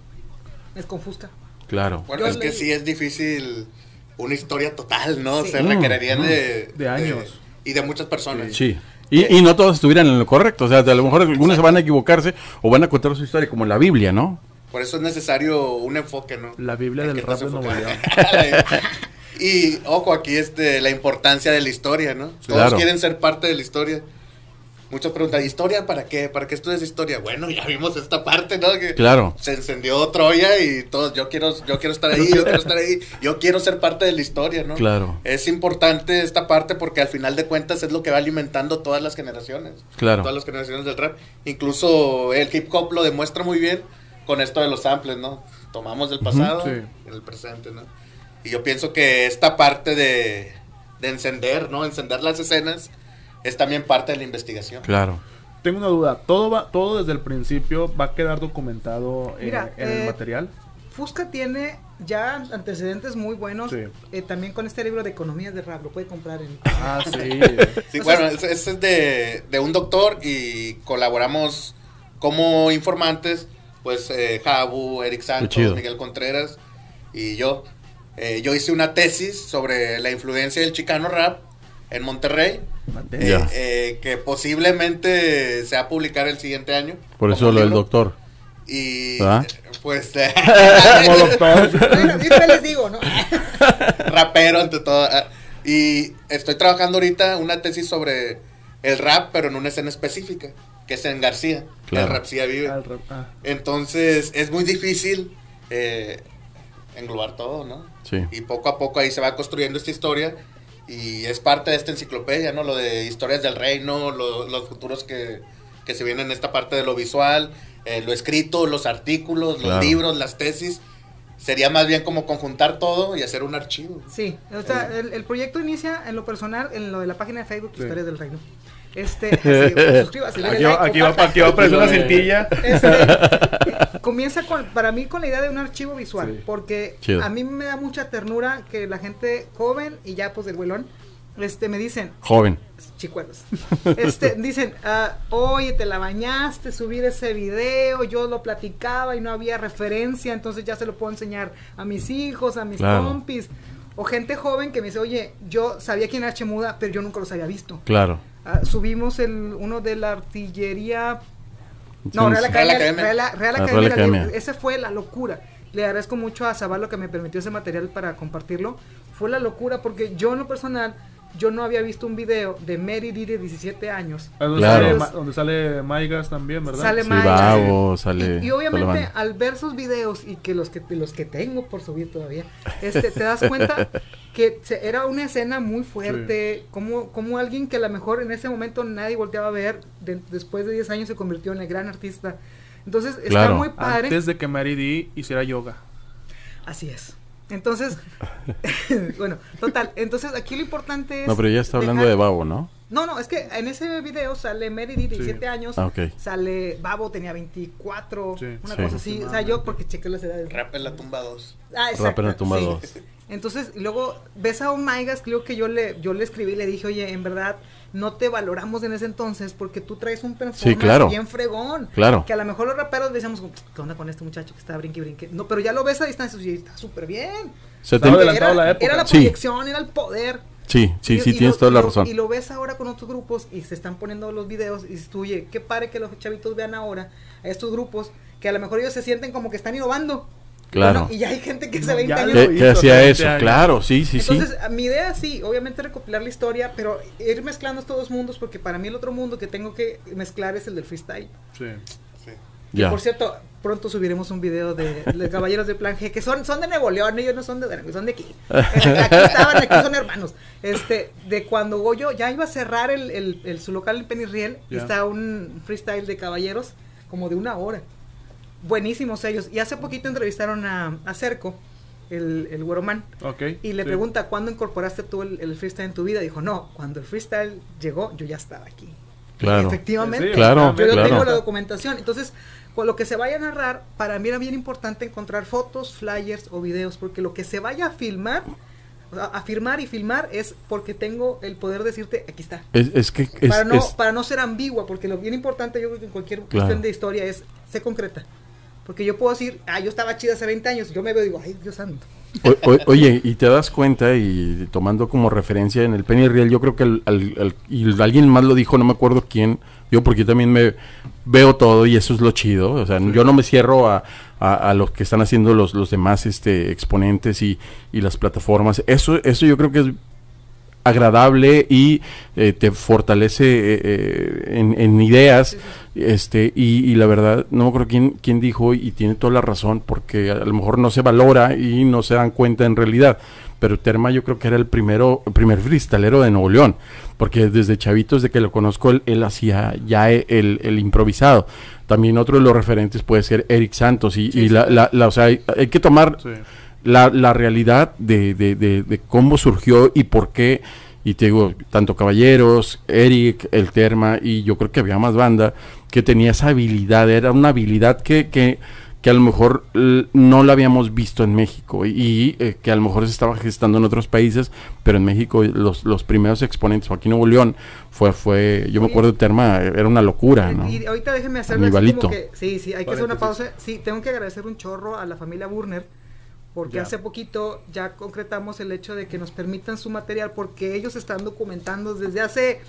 Speaker 3: es con Fusca.
Speaker 2: claro.
Speaker 4: Bueno,
Speaker 3: Yo
Speaker 4: es que sí es difícil una historia total, ¿no?
Speaker 3: Sí.
Speaker 4: Se
Speaker 2: Mm,
Speaker 4: requerirían
Speaker 2: mm.
Speaker 4: de,
Speaker 1: De años.
Speaker 4: Y de muchas personas.
Speaker 2: Sí. Y, y no todos estuvieran en lo correcto, o sea, a lo mejor algunos se van a equivocarse o van a contar su historia como la Biblia, ¿no?
Speaker 4: Por eso es necesario un enfoque, ¿no?
Speaker 1: La Biblia del rap de
Speaker 4: y ojo, aquí este, la importancia de la historia, ¿no? Todos
Speaker 2: Claro.
Speaker 4: quieren ser parte de la historia. Muchas preguntan, ¿historia para qué? ¿Para qué estudias historia? Bueno, ya vimos esta parte, ¿no? Que
Speaker 2: Claro.
Speaker 4: se encendió Troya y todos, yo quiero, yo quiero estar ahí, yo quiero estar ahí, yo quiero ser parte de la historia, ¿no?
Speaker 2: Claro.
Speaker 4: Es importante esta parte porque al final de cuentas es lo que va alimentando todas las generaciones.
Speaker 2: Claro.
Speaker 4: Todas las generaciones del rap. Incluso el hip hop lo demuestra muy bien con esto de los samples, ¿no? Tomamos del pasado
Speaker 1: sí.
Speaker 4: en el presente, ¿no? Y yo pienso que esta parte de, de encender, ¿no? Encender las escenas es también parte de la investigación.
Speaker 2: Claro.
Speaker 1: Tengo una duda. Todo va, todo desde el principio va a quedar documentado eh,
Speaker 3: Mira,
Speaker 1: en
Speaker 3: eh,
Speaker 1: el material.
Speaker 3: Fusca tiene ya antecedentes muy buenos.
Speaker 1: Sí.
Speaker 3: eh, también con este libro de economías de rap, lo puede comprar en...
Speaker 1: Ah, sí.
Speaker 4: Sí,
Speaker 3: O
Speaker 4: bueno, ese es de, de un doctor y colaboramos como informantes, pues eh, Jabu, Eric Santos. Miguel Contreras y yo. Eh, yo hice una tesis sobre la influencia del chicano rap en Monterrey, eh, eh, que posiblemente se va a publicar el siguiente año.
Speaker 2: Por eso lo del doctor.
Speaker 4: Y
Speaker 2: ¿Verdad?
Speaker 4: pues
Speaker 1: Como doctor.
Speaker 3: Bueno, les digo, ¿no?
Speaker 4: rapero ante todo. ah, Y estoy trabajando ahorita una tesis sobre el rap, pero en una escena específica, que es en García.
Speaker 2: Claro.
Speaker 4: El Rapcía vive.
Speaker 1: Al rap- ah.
Speaker 4: Entonces es muy difícil eh, englobar todo, ¿no?
Speaker 2: Sí.
Speaker 4: Y poco a poco ahí se va construyendo esta historia y es parte de esta enciclopedia, ¿no? Lo de historias del reino, lo- los futuros que, que se vienen en esta parte de lo visual, eh, lo escrito, los artículos, los
Speaker 2: Claro.
Speaker 4: libros, las tesis. Sería más bien como conjuntar todo y hacer un archivo.
Speaker 3: Sí, o sea, el, el proyecto inicia en lo personal, en lo de la página de Facebook
Speaker 1: Sí.
Speaker 3: Historias del Reino. Este, así, suscríbase,
Speaker 1: Aquí,
Speaker 3: like,
Speaker 1: va, aquí, va, aquí va a aparecer una cintilla.
Speaker 3: Este, comienza con, para mí con la idea de un archivo visual,
Speaker 1: Sí.
Speaker 3: porque
Speaker 2: Chido.
Speaker 3: a mí me da mucha ternura que la gente joven y ya pues del huelón, este, me dicen,
Speaker 2: Joven.
Speaker 3: chicuelos, este, dicen, ah, oye, te la bañaste, subir ese video, yo lo platicaba y no había referencia, entonces ya se lo puedo enseñar a mis hijos, a mis
Speaker 2: Claro.
Speaker 3: compis, o gente joven que me dice, oye, yo sabía quién era Chemuda, pero yo nunca los había visto.
Speaker 2: Claro.
Speaker 3: Ah, subimos el uno de la artillería no, Real. Academia.
Speaker 4: Real Academia.
Speaker 3: Real, Real
Speaker 2: Ah,
Speaker 3: Academia
Speaker 2: Real
Speaker 3: de la
Speaker 2: Academia.
Speaker 3: Lengua. Ese fue la locura. Le agradezco mucho a Zabalo que me permitió ese material para compartirlo. Fue la locura porque yo en lo personal, yo no había visto un video de Mary Dee de 17 años.
Speaker 1: Es donde,
Speaker 2: Claro.
Speaker 1: sale, Ma- donde sale Maigas también, ¿verdad?
Speaker 3: Sale
Speaker 2: Sí. Babo, sale.
Speaker 3: Y, y
Speaker 2: la
Speaker 3: obviamente al ver sus videos y que los que los que tengo por subir todavía, este, te das cuenta que se- era una escena muy fuerte, como, como alguien que a lo mejor en ese momento nadie volteaba a ver, de- después de 10 años se convirtió en el gran artista. Entonces está muy padre.
Speaker 1: Antes de que Mary D hiciera yoga.
Speaker 3: Así es. Entonces, bueno, total. Entonces aquí lo importante es.
Speaker 2: No, pero ya está hablando
Speaker 3: dejar-
Speaker 2: de Babo, ¿no?
Speaker 3: No, no, es que en ese video sale Mary de 17 años,
Speaker 2: Ah, ok.
Speaker 3: sale Babo tenía 24,
Speaker 1: Sí.
Speaker 3: una
Speaker 2: Sí.
Speaker 3: cosa así. O sea, yo porque chequé las edades.
Speaker 4: Rap en la tumba 2.
Speaker 3: Ah,
Speaker 2: Rap en la tumba
Speaker 3: sí.
Speaker 2: dos.
Speaker 3: Entonces, luego ves a un Maigas, creo que yo le, yo le escribí y le dije, oye, en verdad, no te valoramos en ese entonces porque tú traes un performance
Speaker 2: claro.
Speaker 3: bien fregón.
Speaker 2: Claro.
Speaker 3: Que a lo mejor los raperos decíamos, ¿qué onda con este muchacho que está brinque y brinque? No, pero ya lo ves a distancia y está súper bien.
Speaker 2: Se
Speaker 1: Estaba
Speaker 2: te-
Speaker 1: adelantado
Speaker 3: era,
Speaker 1: la época.
Speaker 3: era la
Speaker 2: Sí.
Speaker 3: proyección, era el poder.
Speaker 2: Sí, sí,
Speaker 3: Y-
Speaker 2: sí,
Speaker 3: y
Speaker 2: tienes
Speaker 3: lo-
Speaker 2: toda la
Speaker 3: y lo-
Speaker 2: razón.
Speaker 3: Y lo ves ahora con otros grupos y se están poniendo los videos y dices tú, oye, qué padre que los chavitos vean ahora a estos grupos que a lo mejor ellos se sienten como que están innovando.
Speaker 2: Claro.
Speaker 3: Bueno, y ya hay gente que
Speaker 1: No,
Speaker 3: hace 20
Speaker 1: ya
Speaker 3: años.
Speaker 1: lo
Speaker 2: Que, que hacía
Speaker 1: 20
Speaker 2: eso,
Speaker 1: años.
Speaker 2: claro, sí, sí, sí.
Speaker 3: Entonces, mi idea sí, obviamente recopilar la historia, pero ir mezclando estos dos mundos porque para mí el otro mundo que tengo que mezclar es el del freestyle.
Speaker 1: Sí.
Speaker 3: Que, por cierto, pronto subiremos un video de, de Caballeros de Plan G, que son, son de Nuevo León, ellos no son de Durango, son de aquí. Eh, Aquí estaban, aquí son hermanos. Este, de cuando Goyo ya iba a cerrar el, el- el- su local en Penirriel, y
Speaker 1: Ya.
Speaker 3: está un freestyle de caballeros como de una hora. Buenísimos ellos. Y hace poquito entrevistaron a, a Cerco, el, el güero man,
Speaker 1: Ok.
Speaker 3: y le
Speaker 1: sí.
Speaker 3: pregunta, ¿cuándo incorporaste tú el, el freestyle en tu vida? Dijo, no, cuando el freestyle llegó, yo ya estaba aquí.
Speaker 2: Claro.
Speaker 3: Efectivamente.
Speaker 1: Sí,
Speaker 2: Claro,
Speaker 3: Yo
Speaker 2: claro.
Speaker 3: tengo la documentación. Entonces, con lo que se vaya a narrar, para mí era bien importante encontrar fotos, flyers o videos, porque lo que se vaya a filmar, o sea, a firmar y filmar es porque tengo el poder decirte, aquí está.
Speaker 2: Es, es que es,
Speaker 3: para, no,
Speaker 2: es-
Speaker 3: para no ser ambigua, porque lo bien importante yo creo que en cualquier
Speaker 2: Claro.
Speaker 3: cuestión de historia es, sé concreta. Porque yo puedo decir, ah, yo estaba chida hace 20 años, yo me veo y digo, ay, Dios santo.
Speaker 2: O- o- oye, y te das cuenta y tomando como referencia en el Penny Real, yo creo que el- al- al- y alguien más lo dijo, no me acuerdo quién, yo porque yo también me veo todo y eso es lo chido, o sea, yo no me cierro a, a, a lo que están haciendo los, los demás este exponentes y, y las plataformas, eso, eso yo creo que es agradable y eh, te fortalece eh, eh, en, en ideas este y, y la verdad no me acuerdo quién, quién dijo y tiene toda la razón porque a lo mejor no se valora y no se dan cuenta en realidad pero Terma yo creo que era el primero el primer freestalero de Nuevo León porque desde chavitos de que lo conozco él, él hacía ya el, el improvisado también otro de los referentes puede ser Eric Santos y,
Speaker 3: Sí,
Speaker 2: y
Speaker 3: sí.
Speaker 2: la, la- la- o sea hay, hay que tomar
Speaker 1: Sí.
Speaker 2: La, la realidad de, de, de, de cómo surgió y por qué. Y te digo, tanto Caballeros, Eric, El Terma, y yo creo que había más banda que tenía esa habilidad. Era una habilidad que, que, que a lo mejor no la habíamos visto en México y eh, que a lo mejor se estaba gestando en otros países, pero en México los, los primeros exponentes, aquí en Nuevo León, fue, fue yo me acuerdo de Terma, era una locura, ¿no?
Speaker 3: Y ahorita déjenme que, sí, sí, hay que hacer una pausa. Sí, tengo que agradecer un chorro a la familia Burner, porque
Speaker 1: Ya.
Speaker 3: hace poquito ya concretamos el hecho de que nos permitan su material, porque ellos están documentando desde hace,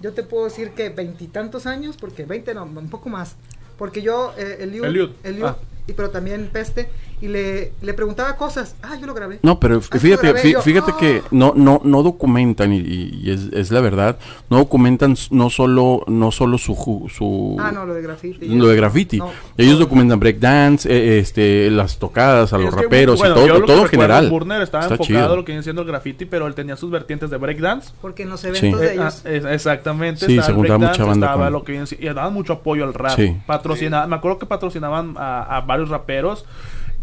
Speaker 3: yo te puedo decir que veintitantos años, porque veinte no, un poco más. Porque yo, eh, Eliud,
Speaker 1: Eliud,
Speaker 3: Eliud,
Speaker 1: ah.
Speaker 3: y, pero también Peste, y le, le preguntaba cosas. Ah, yo lo grabé.
Speaker 2: No, pero
Speaker 3: Ah,
Speaker 2: fíjate,
Speaker 3: lo grabé
Speaker 2: fí-
Speaker 3: yo.
Speaker 2: fíjate que
Speaker 3: ¡Ah!
Speaker 2: no, no, no documentan y, y- es, es la verdad, no documentan no solo, no solo su, ju- su
Speaker 3: Ah, no, lo de graffiti.
Speaker 2: lo de graffiti.
Speaker 3: No.
Speaker 2: Ellos documentan breakdance, eh, este, las tocadas a los raperos
Speaker 1: bueno,
Speaker 2: y
Speaker 1: yo
Speaker 2: todo,
Speaker 1: lo que
Speaker 2: todo en general.
Speaker 1: Burner estaba
Speaker 2: Está
Speaker 1: enfocado
Speaker 2: chido.
Speaker 1: a lo que viene siendo el graffiti, pero él tenía sus vertientes de breakdance.
Speaker 3: Porque en los eventos
Speaker 2: Sí.
Speaker 3: de
Speaker 1: Eh,
Speaker 3: ellos...
Speaker 1: es- exactamente.
Speaker 2: Sí, se juntaba mucha banda
Speaker 1: estaba
Speaker 2: con-
Speaker 1: lo que viene y daban mucho apoyo al rap.
Speaker 2: Sí.
Speaker 1: Patrocina- Me acuerdo que patrocinaban a, a varios raperos.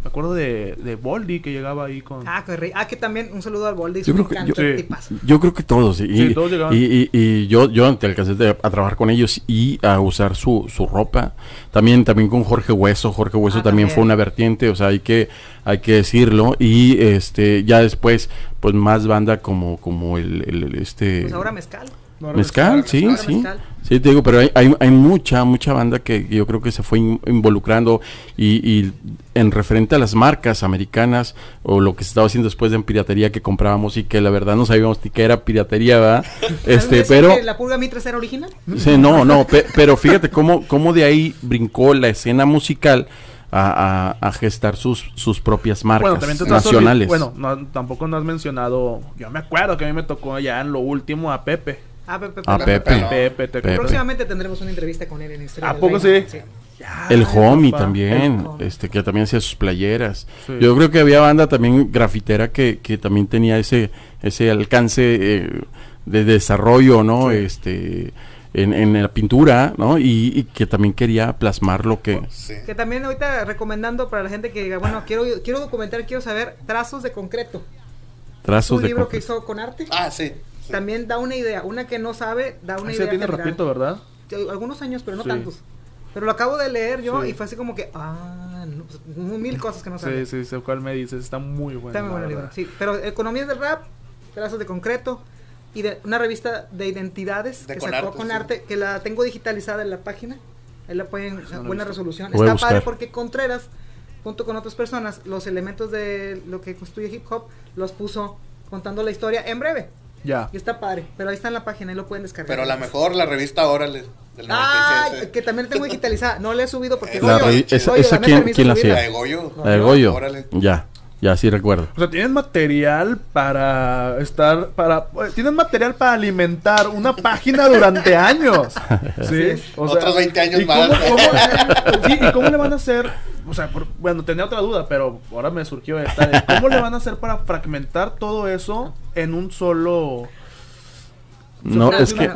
Speaker 1: Me acuerdo de, de Boldi que llegaba ahí con.
Speaker 3: Ah, que, re- ah, que también un saludo al Boldi.
Speaker 2: Yo creo que-
Speaker 1: yo- sí.
Speaker 2: Yo creo que todos. Y,
Speaker 1: Sí, todos llegaban.
Speaker 2: y, y- y yo, yo te alcancé a trabajar con ellos y a usar su, su ropa. También, también con Jorge Hueso. Jorge Hueso
Speaker 3: Ah,
Speaker 2: también,
Speaker 3: también.
Speaker 2: fue una vertiente, o sea, hay que, hay que decirlo. Y este, ya después, pues más banda como, como el, el- el- este.
Speaker 3: Pues ahora mezcal.
Speaker 2: Mezcal, sí, sí.
Speaker 3: mezcal.
Speaker 2: Sí, te digo, pero hay, hay, hay mucha, mucha banda que yo creo que se fue in- involucrando y, y en referente a las marcas americanas o lo que se estaba haciendo después de en piratería que comprábamos y que la verdad no sabíamos ni qué era piratería, ¿verdad? Este,
Speaker 3: ¿Sabes
Speaker 2: pero...
Speaker 3: que ¿La purga Mitras era original?
Speaker 2: Sí, no, no, pe- pero fíjate cómo, cómo de ahí brincó la escena musical a, a- a gestar sus, sus propias marcas
Speaker 1: Bueno, también te estás
Speaker 2: nacionales.
Speaker 1: Bueno, no, tampoco no has mencionado. Yo me acuerdo que a mí me tocó ya en lo último a Pepe.
Speaker 3: Ah, Pepe.
Speaker 2: A
Speaker 3: Pepe.
Speaker 2: Pepe.
Speaker 1: Pepe, te
Speaker 2: Pepe.
Speaker 3: Próximamente tendremos una entrevista con él en Historia
Speaker 1: ¿A
Speaker 3: del
Speaker 1: poco sí?
Speaker 3: Ah,
Speaker 2: El homie
Speaker 1: papá.
Speaker 2: también,
Speaker 3: El homie.
Speaker 2: este que también hacía sus playeras.
Speaker 1: Sí.
Speaker 2: Yo creo que había banda también grafitera que, que también tenía ese ese alcance eh, de desarrollo, ¿no?
Speaker 1: Sí.
Speaker 2: Este en, en la pintura, ¿no? Y, y que también quería plasmar lo que
Speaker 4: Sí.
Speaker 3: Que también ahorita recomendando para la gente que diga, bueno, quiero, quiero documentar, quiero saber trazos de concreto.
Speaker 2: trazos
Speaker 3: un
Speaker 2: de
Speaker 3: libro que
Speaker 2: concreto.
Speaker 3: hizo con arte.
Speaker 4: Ah, sí. Sí.
Speaker 3: También da una idea. Una que no sabe, da una
Speaker 1: Ese
Speaker 3: idea.
Speaker 1: tiene
Speaker 3: general.
Speaker 1: ratito, ¿verdad?
Speaker 3: Sí, Algunos años, pero no
Speaker 1: Sí.
Speaker 3: tantos. Pero lo acabo de leer yo
Speaker 1: Sí.
Speaker 3: y fue así como que, ah, no, pues, mil cosas que no sabía.
Speaker 1: Sí, sí, sé cuál me dices. Está muy bueno.
Speaker 3: Está muy bueno el libro. Sí, pero Economías del Rap, Trazos de Concreto y de una revista de identidades
Speaker 4: De
Speaker 3: que
Speaker 4: Con
Speaker 3: sacó
Speaker 4: Arte,
Speaker 3: con
Speaker 4: sí.
Speaker 3: arte, que la tengo digitalizada en la página. Ahí la pueden,
Speaker 1: no
Speaker 3: buena
Speaker 1: visto.
Speaker 3: resolución.
Speaker 2: Voy
Speaker 3: Está padre porque Contreras, junto con otras personas, los elementos de lo que construye hip hop, los puso contando la historia en breve.
Speaker 1: Ya.
Speaker 3: Y está padre, pero ahí está en la página, ahí lo pueden descargar.
Speaker 4: Pero la mejor, la revista Órale, del
Speaker 3: Ah,
Speaker 4: 97.
Speaker 3: que también tengo digitalizada. No la he subido porque
Speaker 4: La
Speaker 3: Goyo-
Speaker 2: esa-
Speaker 3: Goyo,
Speaker 2: esa quién- quién la hacía?
Speaker 4: La de Goyo.
Speaker 3: No,
Speaker 2: La de Goyo.
Speaker 4: órale.
Speaker 2: Ya, ya sí recuerdo.
Speaker 1: O sea, tienen material para estar, para, eh, tienen material para alimentar una página durante años. Sí. O sea,
Speaker 4: Otros 20 años
Speaker 1: ¿y
Speaker 4: más.
Speaker 1: Cómo, cómo- sí, ¿y cómo le van a hacer? O sea, por- bueno, tenía otra duda, pero ahora me surgió esta. de ¿Cómo le van a hacer para fragmentar todo eso en un solo...
Speaker 2: No, es que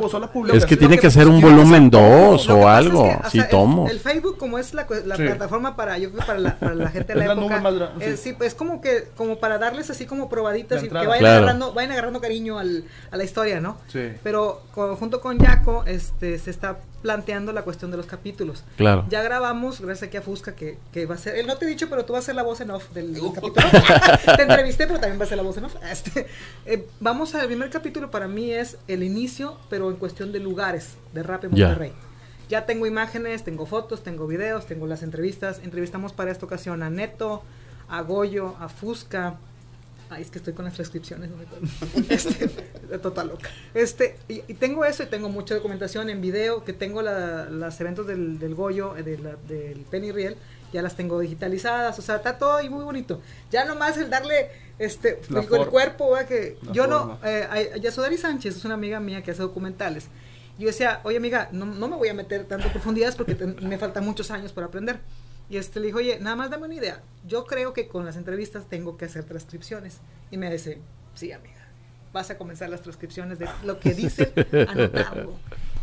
Speaker 2: es que tiene
Speaker 3: Lo
Speaker 2: que ser un
Speaker 3: que
Speaker 2: volumen
Speaker 3: pasa-
Speaker 2: 2
Speaker 3: lo que
Speaker 2: o algo.
Speaker 3: es que, o
Speaker 2: Sí,
Speaker 3: sea,
Speaker 2: tomo.
Speaker 3: El, Facebook, como es la, la
Speaker 1: Sí.
Speaker 3: plataforma para, yo creo que para la, para la gente de la
Speaker 1: Es la
Speaker 3: época,
Speaker 1: más grande,
Speaker 3: eh,
Speaker 1: sí.
Speaker 3: sí, pues como que, como para darles así como probaditas y que vayan
Speaker 2: Claro.
Speaker 3: agarrando, vayan agarrando cariño al, a la historia, ¿no?
Speaker 1: Sí.
Speaker 3: Pero con- junto con Jaco, este, se está planteando la cuestión de los capítulos.
Speaker 2: Claro.
Speaker 3: Ya grabamos, gracias aquí a Fusca, que, que va a ser, él no te he dicho, pero tú vas a ser la voz en off del, del capítulo. te entrevisté, pero también va a ser la voz en off. Este, eh, vamos al primer capítulo, para mí es el inicio, pero en cuestión de lugares de rap en
Speaker 2: Ya.
Speaker 3: Monterrey. Ya tengo imágenes, tengo fotos, tengo videos, tengo las entrevistas. Entrevistamos para esta ocasión a Neto, a Goyo, a Fusca. Ay, es que estoy con las transcripciones. no me acuerdo. Este, total loca. Este, y, y tengo eso y tengo mucha documentación en video, que tengo la, las eventos del, del Goyo, eh, de la- del Penny Riel, ya las tengo digitalizadas, o sea, está todo ahí muy bonito. Ya nomás el darle este el, el cuerpo, ¿verdad? que
Speaker 1: La
Speaker 3: yo
Speaker 1: forma.
Speaker 3: no, eh, Yasudari Sánchez es una amiga mía que hace documentales. Yo decía, oye amiga, no, no me voy a meter tanto profundidades porque te- me faltan muchos años para aprender. Y este le dijo, oye, nada más dame una idea. Yo creo que con las entrevistas tengo que hacer transcripciones. Y me dice, sí amiga, vas a comenzar las transcripciones de lo que dice anotado.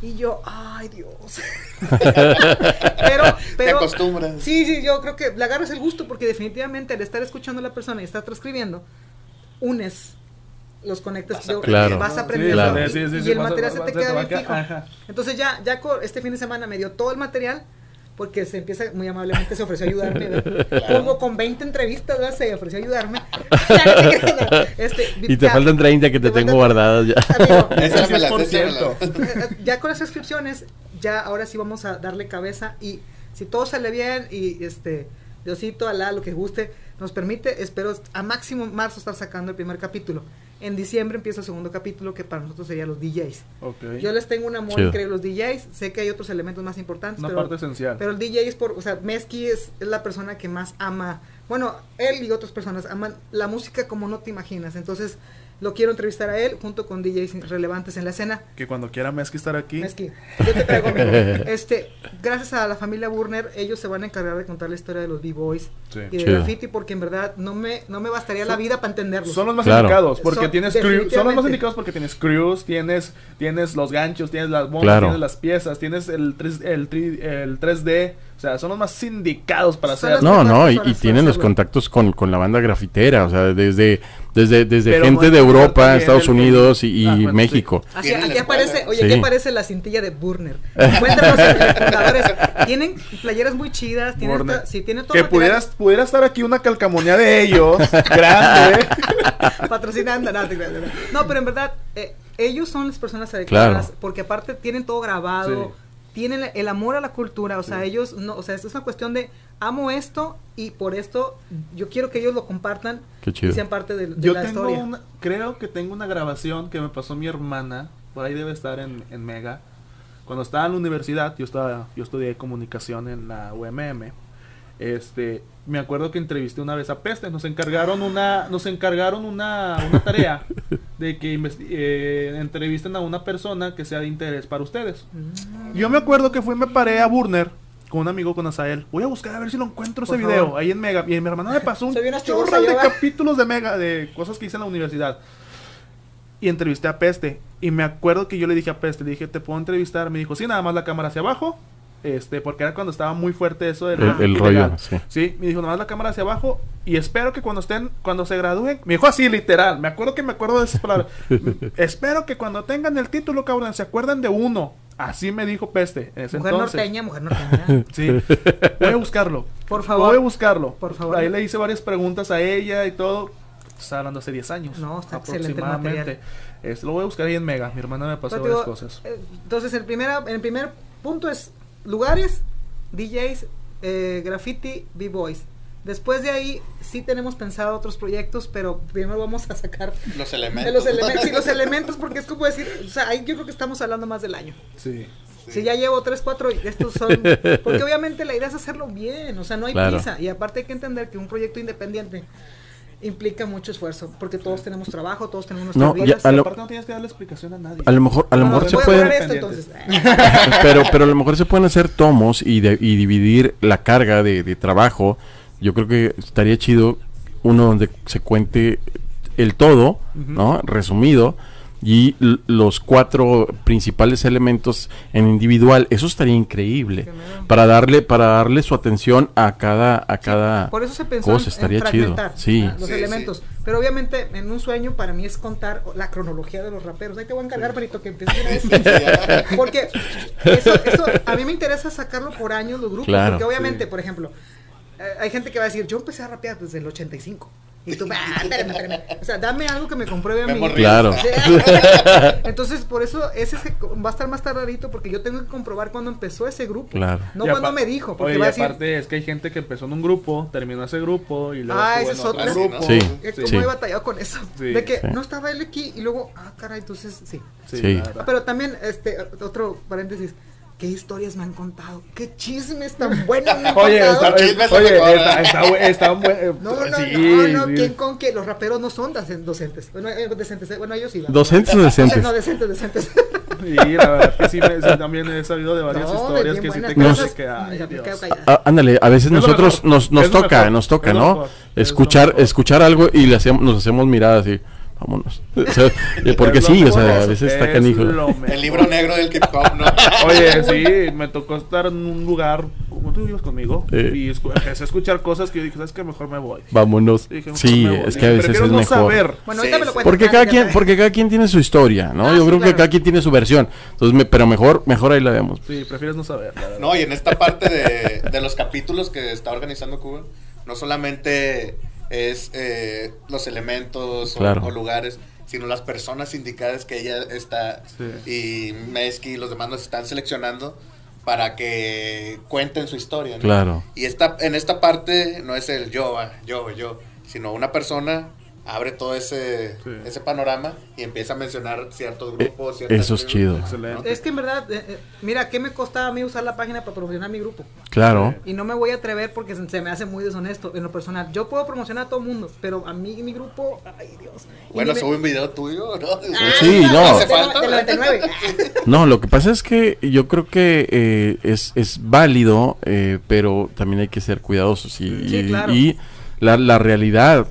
Speaker 3: Y yo, ay Dios. pero,
Speaker 4: Te
Speaker 3: pero,
Speaker 4: acostumbras.
Speaker 3: Sí, sí, yo creo que le agarras el gusto porque definitivamente al estar escuchando a la persona y estar transcribiendo, unes los conectas,
Speaker 4: Vas a
Speaker 2: Claro.
Speaker 3: vas
Speaker 1: Sí,
Speaker 3: aprendiendo
Speaker 2: claro.
Speaker 3: y,
Speaker 1: sí, sí,
Speaker 3: y
Speaker 1: sí,
Speaker 3: el material se te queda
Speaker 1: te
Speaker 3: bien fijo.
Speaker 1: ajá.
Speaker 3: Entonces ya, ya este fin de semana me dio todo el material porque se empieza muy amablemente se ofreció a ayudarme ¿verdad? como con 20 entrevistas ¿verdad? se ofreció a ayudarme este,
Speaker 2: Y te
Speaker 3: ya-
Speaker 2: faltan 30 que te tengo
Speaker 3: faltan-
Speaker 2: guardadas ya.
Speaker 3: Amigo,
Speaker 4: Esa
Speaker 1: Ese
Speaker 4: me la-
Speaker 1: 10%.
Speaker 4: esa me la-
Speaker 3: eh, ya con las suscripciones, ya ahora sí vamos a darle cabeza y si todo sale bien y este Diosito, Alá, lo que guste, nos permite, espero a máximo marzo estar sacando el primer capítulo. En diciembre empieza el segundo capítulo que para nosotros sería los DJs.
Speaker 1: Ok.
Speaker 3: Yo les tengo un amor increíble los DJs, sé que hay otros elementos más importantes,
Speaker 1: Una
Speaker 3: pero,
Speaker 1: parte esencial.
Speaker 3: pero el DJ es por, o sea, Mesky es, es la persona que más ama, bueno, él y otras personas aman la música como no te imaginas, entonces Lo quiero entrevistar a él junto con DJs relevantes en la escena.
Speaker 1: Que cuando quiera Mesqui estar aquí.
Speaker 3: Mesqui, yo te traigo, amigo. Este, gracias a la familia Burner, ellos se van a encargar de contar la historia de los B-Boys
Speaker 1: Sí.
Speaker 3: y de
Speaker 2: Chido.
Speaker 3: graffiti porque en verdad no me, no me bastaría la vida para entenderlos.
Speaker 1: Son los más
Speaker 2: Claro.
Speaker 1: indicados porque
Speaker 3: Son-
Speaker 1: tienes crew- son los más indicados porque tienes crews, tienes tienes los ganchos, tienes las bombas,
Speaker 2: Claro.
Speaker 1: tienes las piezas, tienes el 3 el, tri- el 3D, o sea, son los más indicados para hacer.
Speaker 2: No, no, y, tienen los contactos con, con la banda grafitera, o sea, desde, desde, desde
Speaker 1: Pero
Speaker 2: gente
Speaker 1: bueno,
Speaker 2: de Europa, Estados
Speaker 1: el-
Speaker 2: Unidos y, y
Speaker 1: Ah, bueno, sí.
Speaker 2: México.
Speaker 3: Así, aquí aparece, oye,
Speaker 2: Sí.
Speaker 3: aquí aparece la cintilla de Burner. Encuéntranos fundadores. Tienen playeras muy chidas, tienen
Speaker 1: Burner.
Speaker 3: esta- sí, tienen todo
Speaker 1: que pudieras pudiera estar aquí una calcamonía de ellos grande.
Speaker 3: patrocinando. No, pero en verdad, eh, ellos son las personas adecuadas
Speaker 2: Claro.
Speaker 3: porque aparte tienen todo grabado. Tienen el amor a la cultura, o sea, ellos no, o sea, esto es una cuestión de amo esto y por esto yo quiero que ellos lo compartan
Speaker 2: Qué chido.
Speaker 3: y sean parte de, de
Speaker 1: Yo
Speaker 3: la
Speaker 1: tengo
Speaker 3: historia.
Speaker 1: una, creo que tengo una grabación que me pasó mi hermana, por ahí debe estar en, en Mega. Cuando estaba en la universidad, yo estaba, yo estudié comunicación en la UMM. Este, me acuerdo que entrevisté una vez a Peste, nos encargaron una, nos encargaron una, una tarea de que eh, entrevisten a una persona que sea de interés para ustedes. Yo me acuerdo que fui me paré a Burner con un amigo con Asael. Voy a buscar a ver si lo encuentro
Speaker 3: Por
Speaker 1: ese
Speaker 3: favor.
Speaker 1: video ahí en Mega. Y mi hermana me pasó un chorro de capítulos de Mega, de cosas que hice en la universidad. Y entrevisté a Peste. Y me acuerdo que yo le dije a Peste, le dije, ¿te puedo entrevistar? Me dijo, sí, nada más la cámara hacia abajo. Este, porque era cuando estaba muy fuerte eso del
Speaker 2: El- el rollo, sí.
Speaker 1: Sí, me dijo, nada más la cámara hacia abajo. Y espero que cuando estén, cuando se gradúen, me dijo así, literal. Me acuerdo que me acuerdo de esas palabras. espero que cuando tengan el título, cabrón, se acuerden de uno. Así me dijo Peste. En ese
Speaker 3: Mujer
Speaker 1: entonces.
Speaker 3: norteña, mujer norteña.
Speaker 1: Sí. Voy a buscarlo.
Speaker 3: Por favor.
Speaker 1: Voy a buscarlo.
Speaker 3: Por favor.
Speaker 1: Ahí le hice varias preguntas a ella y todo. Estaba hablando hace 10 años.
Speaker 3: No, está material.
Speaker 1: Este, lo voy a buscar ahí en Mega. Mi hermana me pasó
Speaker 3: te
Speaker 1: varias
Speaker 3: digo,
Speaker 1: cosas.
Speaker 3: eh, Entonces, el, primera, el primer punto es lugares, DJs, eh, graffiti, B-Boys. Después de ahí, sí tenemos pensado otros proyectos, pero primero vamos a sacar
Speaker 4: Los
Speaker 3: de
Speaker 4: elementos.
Speaker 3: los elementos. Sí, los elementos, porque es como decir, o sea, ahí yo creo que estamos hablando más del año.
Speaker 1: Sí.
Speaker 3: Si ya llevo tres, cuatro, estos son. Porque obviamente la idea es hacerlo bien, o sea, no hay
Speaker 2: Claro.
Speaker 3: prisa. Y aparte hay que entender que un proyecto independiente implica mucho esfuerzo, porque todos tenemos trabajo, todos tenemos nuestras
Speaker 2: No, ya,
Speaker 3: vidas.
Speaker 2: a lo-
Speaker 1: Aparte no tienes que darle explicación a nadie.
Speaker 2: A lo mejor, a lo
Speaker 3: No,
Speaker 2: mejor
Speaker 3: no,
Speaker 2: se pueden,
Speaker 3: esto,
Speaker 2: pero, pero a lo mejor se pueden hacer tomos y, de- y dividir la carga de, de trabajo. Yo creo que estaría chido uno donde se cuente el todo. ¿no? Resumido. Y los cuatro principales elementos en individual. Eso estaría increíble. Para darle, para darle su atención a cada, a cada
Speaker 3: Por eso se pensó
Speaker 2: cosa.
Speaker 3: en,
Speaker 2: estaría
Speaker 3: en
Speaker 2: chido. Sí.
Speaker 3: los
Speaker 4: Sí,
Speaker 3: elementos. Pero obviamente en un sueño para mí es contar la cronología de los raperos. Ahí te voy a encargar, Benito, que empieces. Porque eso, eso, a mí me interesa sacarlo por años los grupos.
Speaker 2: Claro,
Speaker 3: porque obviamente,
Speaker 1: sí.
Speaker 3: por ejemplo, eh, hay gente que va a decir, yo empecé a rapear desde el 85. Y tú, ah, espérame, espérame. O sea, dame algo que me compruebe a mí.
Speaker 2: Claro.
Speaker 3: Entonces, por eso ese se- va a estar más tardadito porque yo tengo que comprobar cuándo empezó ese grupo.
Speaker 2: Claro.
Speaker 3: No
Speaker 1: Y
Speaker 3: cuando me dijo, porque
Speaker 1: Oye,
Speaker 3: va a
Speaker 1: y
Speaker 3: decir,
Speaker 1: aparte es que hay gente que empezó en un grupo, terminó ese grupo y luego
Speaker 3: Ah, ese
Speaker 1: en
Speaker 3: es
Speaker 1: otro grupo.
Speaker 2: Sí.
Speaker 3: Eh,
Speaker 1: Sí.
Speaker 3: ¿Cómo
Speaker 2: Sí.
Speaker 3: he batallado con eso?
Speaker 1: Sí.
Speaker 3: De que
Speaker 2: Sí.
Speaker 3: no estaba él aquí y luego, ah, caray, entonces sí.
Speaker 1: Sí.
Speaker 3: Pero también, este, otro paréntesis, ¿qué historias me han contado? ¿Qué chismes tan buenos me han
Speaker 1: Oye,
Speaker 3: contado?
Speaker 1: está, oye,
Speaker 4: se me
Speaker 1: está, está, bu- está bu-
Speaker 3: No, no,
Speaker 1: sí,
Speaker 3: no, no,
Speaker 1: sí.
Speaker 3: ¿quién con que los raperos no son docen- docentes? Bueno, eh, decentes, eh, bueno, ellos sí. ¿verdad?
Speaker 2: ¿Docentes o decentes?
Speaker 3: No, decentes, decentes.
Speaker 1: Sí, la verdad que sí, me- sí, también he sabido de varias
Speaker 3: No, de
Speaker 1: historias
Speaker 3: bien
Speaker 1: que sí te
Speaker 2: cosas.
Speaker 1: que, ay, Dios.
Speaker 2: Ah, ándale, a veces
Speaker 1: Es
Speaker 2: nosotros
Speaker 1: mejor,
Speaker 2: nos, nos
Speaker 1: es
Speaker 2: toca,
Speaker 1: mejor,
Speaker 2: nos toca,
Speaker 1: es
Speaker 2: ¿no?
Speaker 1: mejor, es
Speaker 2: escuchar,
Speaker 1: mejor.
Speaker 2: escuchar algo y le hacemos, nos hacemos miradas así, vámonos. O sea, eh, porque sí, o sea, a
Speaker 1: es-
Speaker 2: veces está
Speaker 1: es
Speaker 2: canijo.
Speaker 4: El libro negro del hop, ¿no?
Speaker 1: Oye, sí, me tocó estar en un lugar, como tú vives conmigo,
Speaker 2: Eh.
Speaker 1: y escu- empecé a escuchar cosas que yo dije, ¿sabes qué? Mejor me voy.
Speaker 2: Vámonos.
Speaker 1: Dije,
Speaker 2: Sí,
Speaker 1: me voy.
Speaker 2: es que a veces
Speaker 1: prefiero
Speaker 2: es
Speaker 1: no
Speaker 2: mejor.
Speaker 1: saber.
Speaker 3: Bueno,
Speaker 4: Sí,
Speaker 3: ahorita me lo.
Speaker 2: Porque cada quien, porque cada quien tiene su historia, ¿no?
Speaker 3: Ah,
Speaker 2: Yo
Speaker 3: sí,
Speaker 2: creo que cada quien tiene su versión. Entonces, me- pero mejor, mejor ahí la vemos.
Speaker 1: Sí, prefieres no saber.
Speaker 4: No, y en esta parte de, de los capítulos que está organizando Cuba, no solamente es eh, los elementos o,
Speaker 2: Claro.
Speaker 4: o lugares, sino las personas indicadas que ella está y Meski y los demás nos están seleccionando para que cuenten su historia. ¿no?
Speaker 2: Claro.
Speaker 4: Y esta, en esta parte no es el yo, ah, yo, yo, sino una persona abre todo ese,
Speaker 1: Sí.
Speaker 4: ese panorama y empieza a mencionar ciertos grupos. ciertas
Speaker 2: Eh, Eso es chido.
Speaker 1: Excelente.
Speaker 3: Es que en verdad, eh, eh, mira, ¿qué me costaba a mí usar la página para promocionar mi grupo?
Speaker 2: Claro.
Speaker 3: Y no me voy a atrever porque se, se me hace muy deshonesto en lo personal. Yo puedo promocionar a todo el mundo, pero a mí y mi grupo, ay Dios.
Speaker 4: Bueno,
Speaker 3: me-
Speaker 4: sube un video tuyo, ¿no?
Speaker 3: Ah,
Speaker 2: Sí, no.
Speaker 4: ¿Hace
Speaker 3: del-
Speaker 4: falta?
Speaker 3: del 99.
Speaker 2: No, lo que pasa es que yo creo que eh, es, es válido, eh, pero también hay que ser cuidadosos. Y,
Speaker 3: Sí,
Speaker 2: y-
Speaker 3: claro.
Speaker 2: y la, la realidad,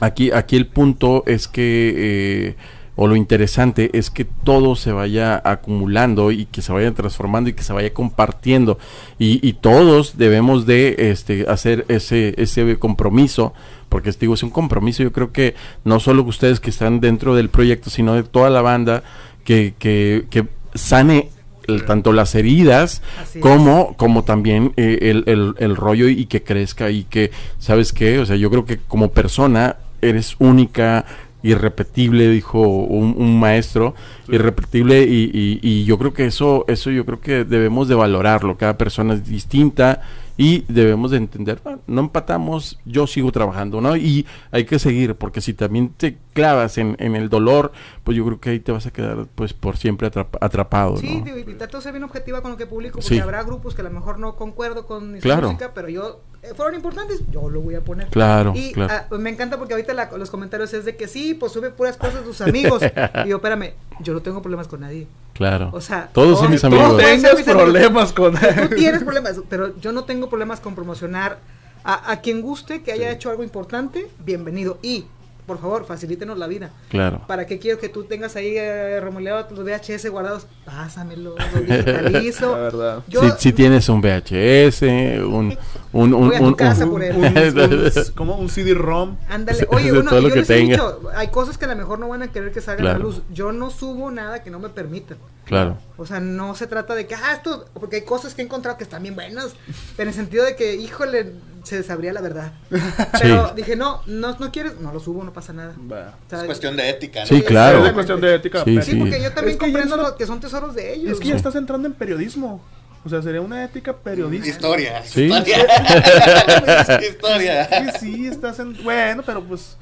Speaker 2: aquí, aquí el punto es que, eh, o lo interesante es que todo se vaya acumulando y que se vaya transformando y que se vaya compartiendo. Y, y todos debemos de este, hacer ese, ese compromiso. Porque digo, es un compromiso, yo creo que no solo ustedes que están dentro del proyecto, sino de toda la banda, que, que, que sane el- tanto las heridas
Speaker 3: Así
Speaker 2: como, como también eh, el, el- el rollo y que crezca y que, ¿sabes qué? O sea, yo creo que como persona eres única, irrepetible, dijo un, un maestro, irrepetible y, y- y yo creo que eso, eso yo creo que debemos de valorarlo, cada persona es distinta y debemos de entender, "Ah, no empatamos, yo sigo trabajando, ¿no? Y hay que seguir, porque si también te clavas en, en el dolor, pues yo creo que ahí te vas a quedar pues por siempre atrapa- atrapado,
Speaker 3: Sí, y trato de ser bien objetiva con lo que publico, porque
Speaker 2: Sí.
Speaker 3: habrá grupos que a lo mejor no concuerdo con mi
Speaker 2: Claro.
Speaker 3: música, pero yo, fueron importantes, yo lo voy a poner.
Speaker 2: Claro,
Speaker 3: Y
Speaker 2: claro.
Speaker 3: ah, me encanta porque ahorita la- los comentarios es de que sí, pues sube puras cosas de tus amigos. y yo, espérame, yo no tengo problemas con nadie.
Speaker 2: Claro.
Speaker 3: O sea,
Speaker 2: todos son mis amigos.
Speaker 3: todos
Speaker 1: Tengas problemas con
Speaker 3: Tú tienes problemas, pero yo no tengo problemas con promocionar a, a quien guste que haya hecho algo importante, bienvenido. Y, por favor, facilítenos la vida.
Speaker 2: Claro.
Speaker 3: ¿Para qué quiero que tú tengas ahí eh, remoleado los VHS guardados? Pásamelo, los digitalizo.
Speaker 1: La verdad.
Speaker 3: Yo,
Speaker 2: si, si tienes un VHS, un... un, un,
Speaker 3: Voy a tu
Speaker 2: un-
Speaker 3: casa
Speaker 2: un-
Speaker 3: por él.
Speaker 1: Un, un- como un CD-ROM.
Speaker 3: Ándale, oye, uno,
Speaker 2: todo lo
Speaker 3: yo
Speaker 2: que
Speaker 3: les he dicho, hay cosas que a lo mejor no van a querer que salgan a la luz. Yo no subo nada que no me permitan.
Speaker 2: Claro.
Speaker 3: O sea, no se trata de que, ah, esto, porque hay cosas que he encontrado que están bien buenas, pero en el sentido de que, híjole, se sabría la verdad. Pero dije, no, no, no quieres, no lo subo, no pasa nada.
Speaker 1: Va.
Speaker 3: O sea,
Speaker 4: Es cuestión de ética, ¿no?
Speaker 2: Sí, claro.
Speaker 1: Es cuestión de ética.
Speaker 2: Sí,
Speaker 3: Sí, porque yo también
Speaker 1: Es que ya
Speaker 3: comprendo lo que son tesoros de ellos.
Speaker 1: Es que ya estás entrando en periodismo. O sea, sería una ética periodística.
Speaker 4: Historia.
Speaker 2: Sí.
Speaker 4: Historia. Historia.
Speaker 1: Sí, sí, estás en... Bueno, pero pues...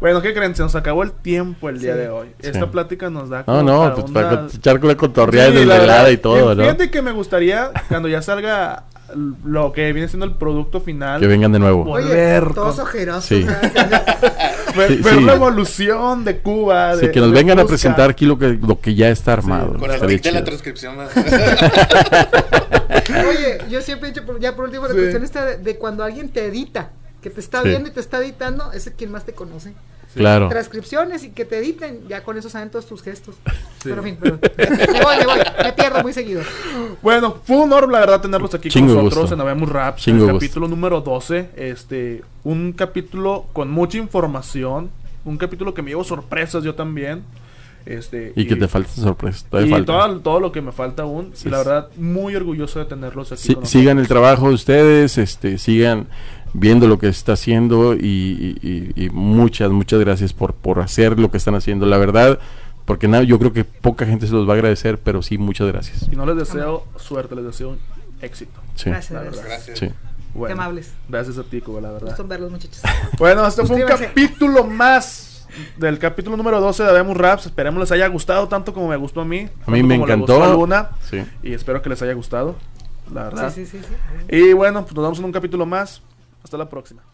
Speaker 1: Bueno, ¿qué creen? Se nos acabó el tiempo el día
Speaker 3: Sí.
Speaker 1: de hoy.
Speaker 2: Sí.
Speaker 1: Esta plática nos da
Speaker 2: No,
Speaker 1: como
Speaker 2: no,
Speaker 1: para
Speaker 2: pues
Speaker 1: una-
Speaker 2: para echar con la cotorreada
Speaker 1: Sí,
Speaker 2: y
Speaker 1: la
Speaker 2: y todo, ¿no?
Speaker 1: Fíjate que me gustaría, cuando ya salga lo que viene siendo el producto final...
Speaker 2: Que vengan de nuevo.
Speaker 1: Bueno.
Speaker 3: Oye,
Speaker 1: volver
Speaker 3: todos
Speaker 1: con-
Speaker 3: ojerosos.
Speaker 2: Sí.
Speaker 1: Ver,
Speaker 2: Sí,
Speaker 1: ver
Speaker 2: sí.
Speaker 1: la evolución de Cuba.
Speaker 2: Sí,
Speaker 1: de-
Speaker 2: que nos
Speaker 1: de
Speaker 2: vengan a presentar aquí lo que, lo que ya está armado.
Speaker 4: Con el la transcripción. ¿no?
Speaker 3: Oye, yo siempre he dicho, por- ya por último, la
Speaker 1: Sí.
Speaker 3: cuestión esta de, de cuando alguien te edita, que te está
Speaker 2: Sí.
Speaker 3: viendo y te está editando, ese es quien más te conoce.
Speaker 2: Claro.
Speaker 3: Transcripciones y que te editen, ya con eso saben todos tus gestos. Pero en fin, perdón. me voy, me voy, me pierdo muy seguido.
Speaker 1: Bueno, fue un honor, la verdad, tenerlos aquí
Speaker 2: Chingo
Speaker 1: con nosotros
Speaker 2: gusto.
Speaker 1: en Habemos Rap,
Speaker 2: Chingo
Speaker 1: el
Speaker 2: gusto.
Speaker 1: capítulo número 12. Este, un capítulo con mucha información. Un capítulo que me llevo sorpresas yo también. Este,
Speaker 2: Y que te falta sorpresa. Todavía
Speaker 1: y
Speaker 2: falta.
Speaker 1: todo, todo lo que me falta aún.
Speaker 2: Sí,
Speaker 1: y la verdad, muy orgulloso de tenerlos aquí
Speaker 2: Sí,
Speaker 1: con
Speaker 2: sigan el trabajo de ustedes, este, sigan viendo lo que está haciendo y, y- y- muchas, muchas gracias por, por hacer lo que están haciendo. La verdad, porque nada, yo creo que poca gente se los va a agradecer, pero sí, muchas gracias.
Speaker 1: Y no les deseo suerte, les deseo éxito.
Speaker 2: Sí.
Speaker 3: Gracias, gracias.
Speaker 4: Gracias.
Speaker 2: Sí.
Speaker 1: Bueno,
Speaker 3: Qué amables.
Speaker 1: Gracias a ti, Cuba, la verdad.
Speaker 3: Gusto verlos, muchachos.
Speaker 1: Bueno, este fue un capítulo más del capítulo número 12 de Habemos Raps. Esperemos les haya gustado tanto como me gustó a mí.
Speaker 2: A mí me encantó.
Speaker 1: a Luna.
Speaker 2: Sí.
Speaker 1: Y espero que les haya gustado. La verdad.
Speaker 3: Sí, sí, sí, sí.
Speaker 1: Y bueno, pues nos vemos en un capítulo más. Hasta la próxima.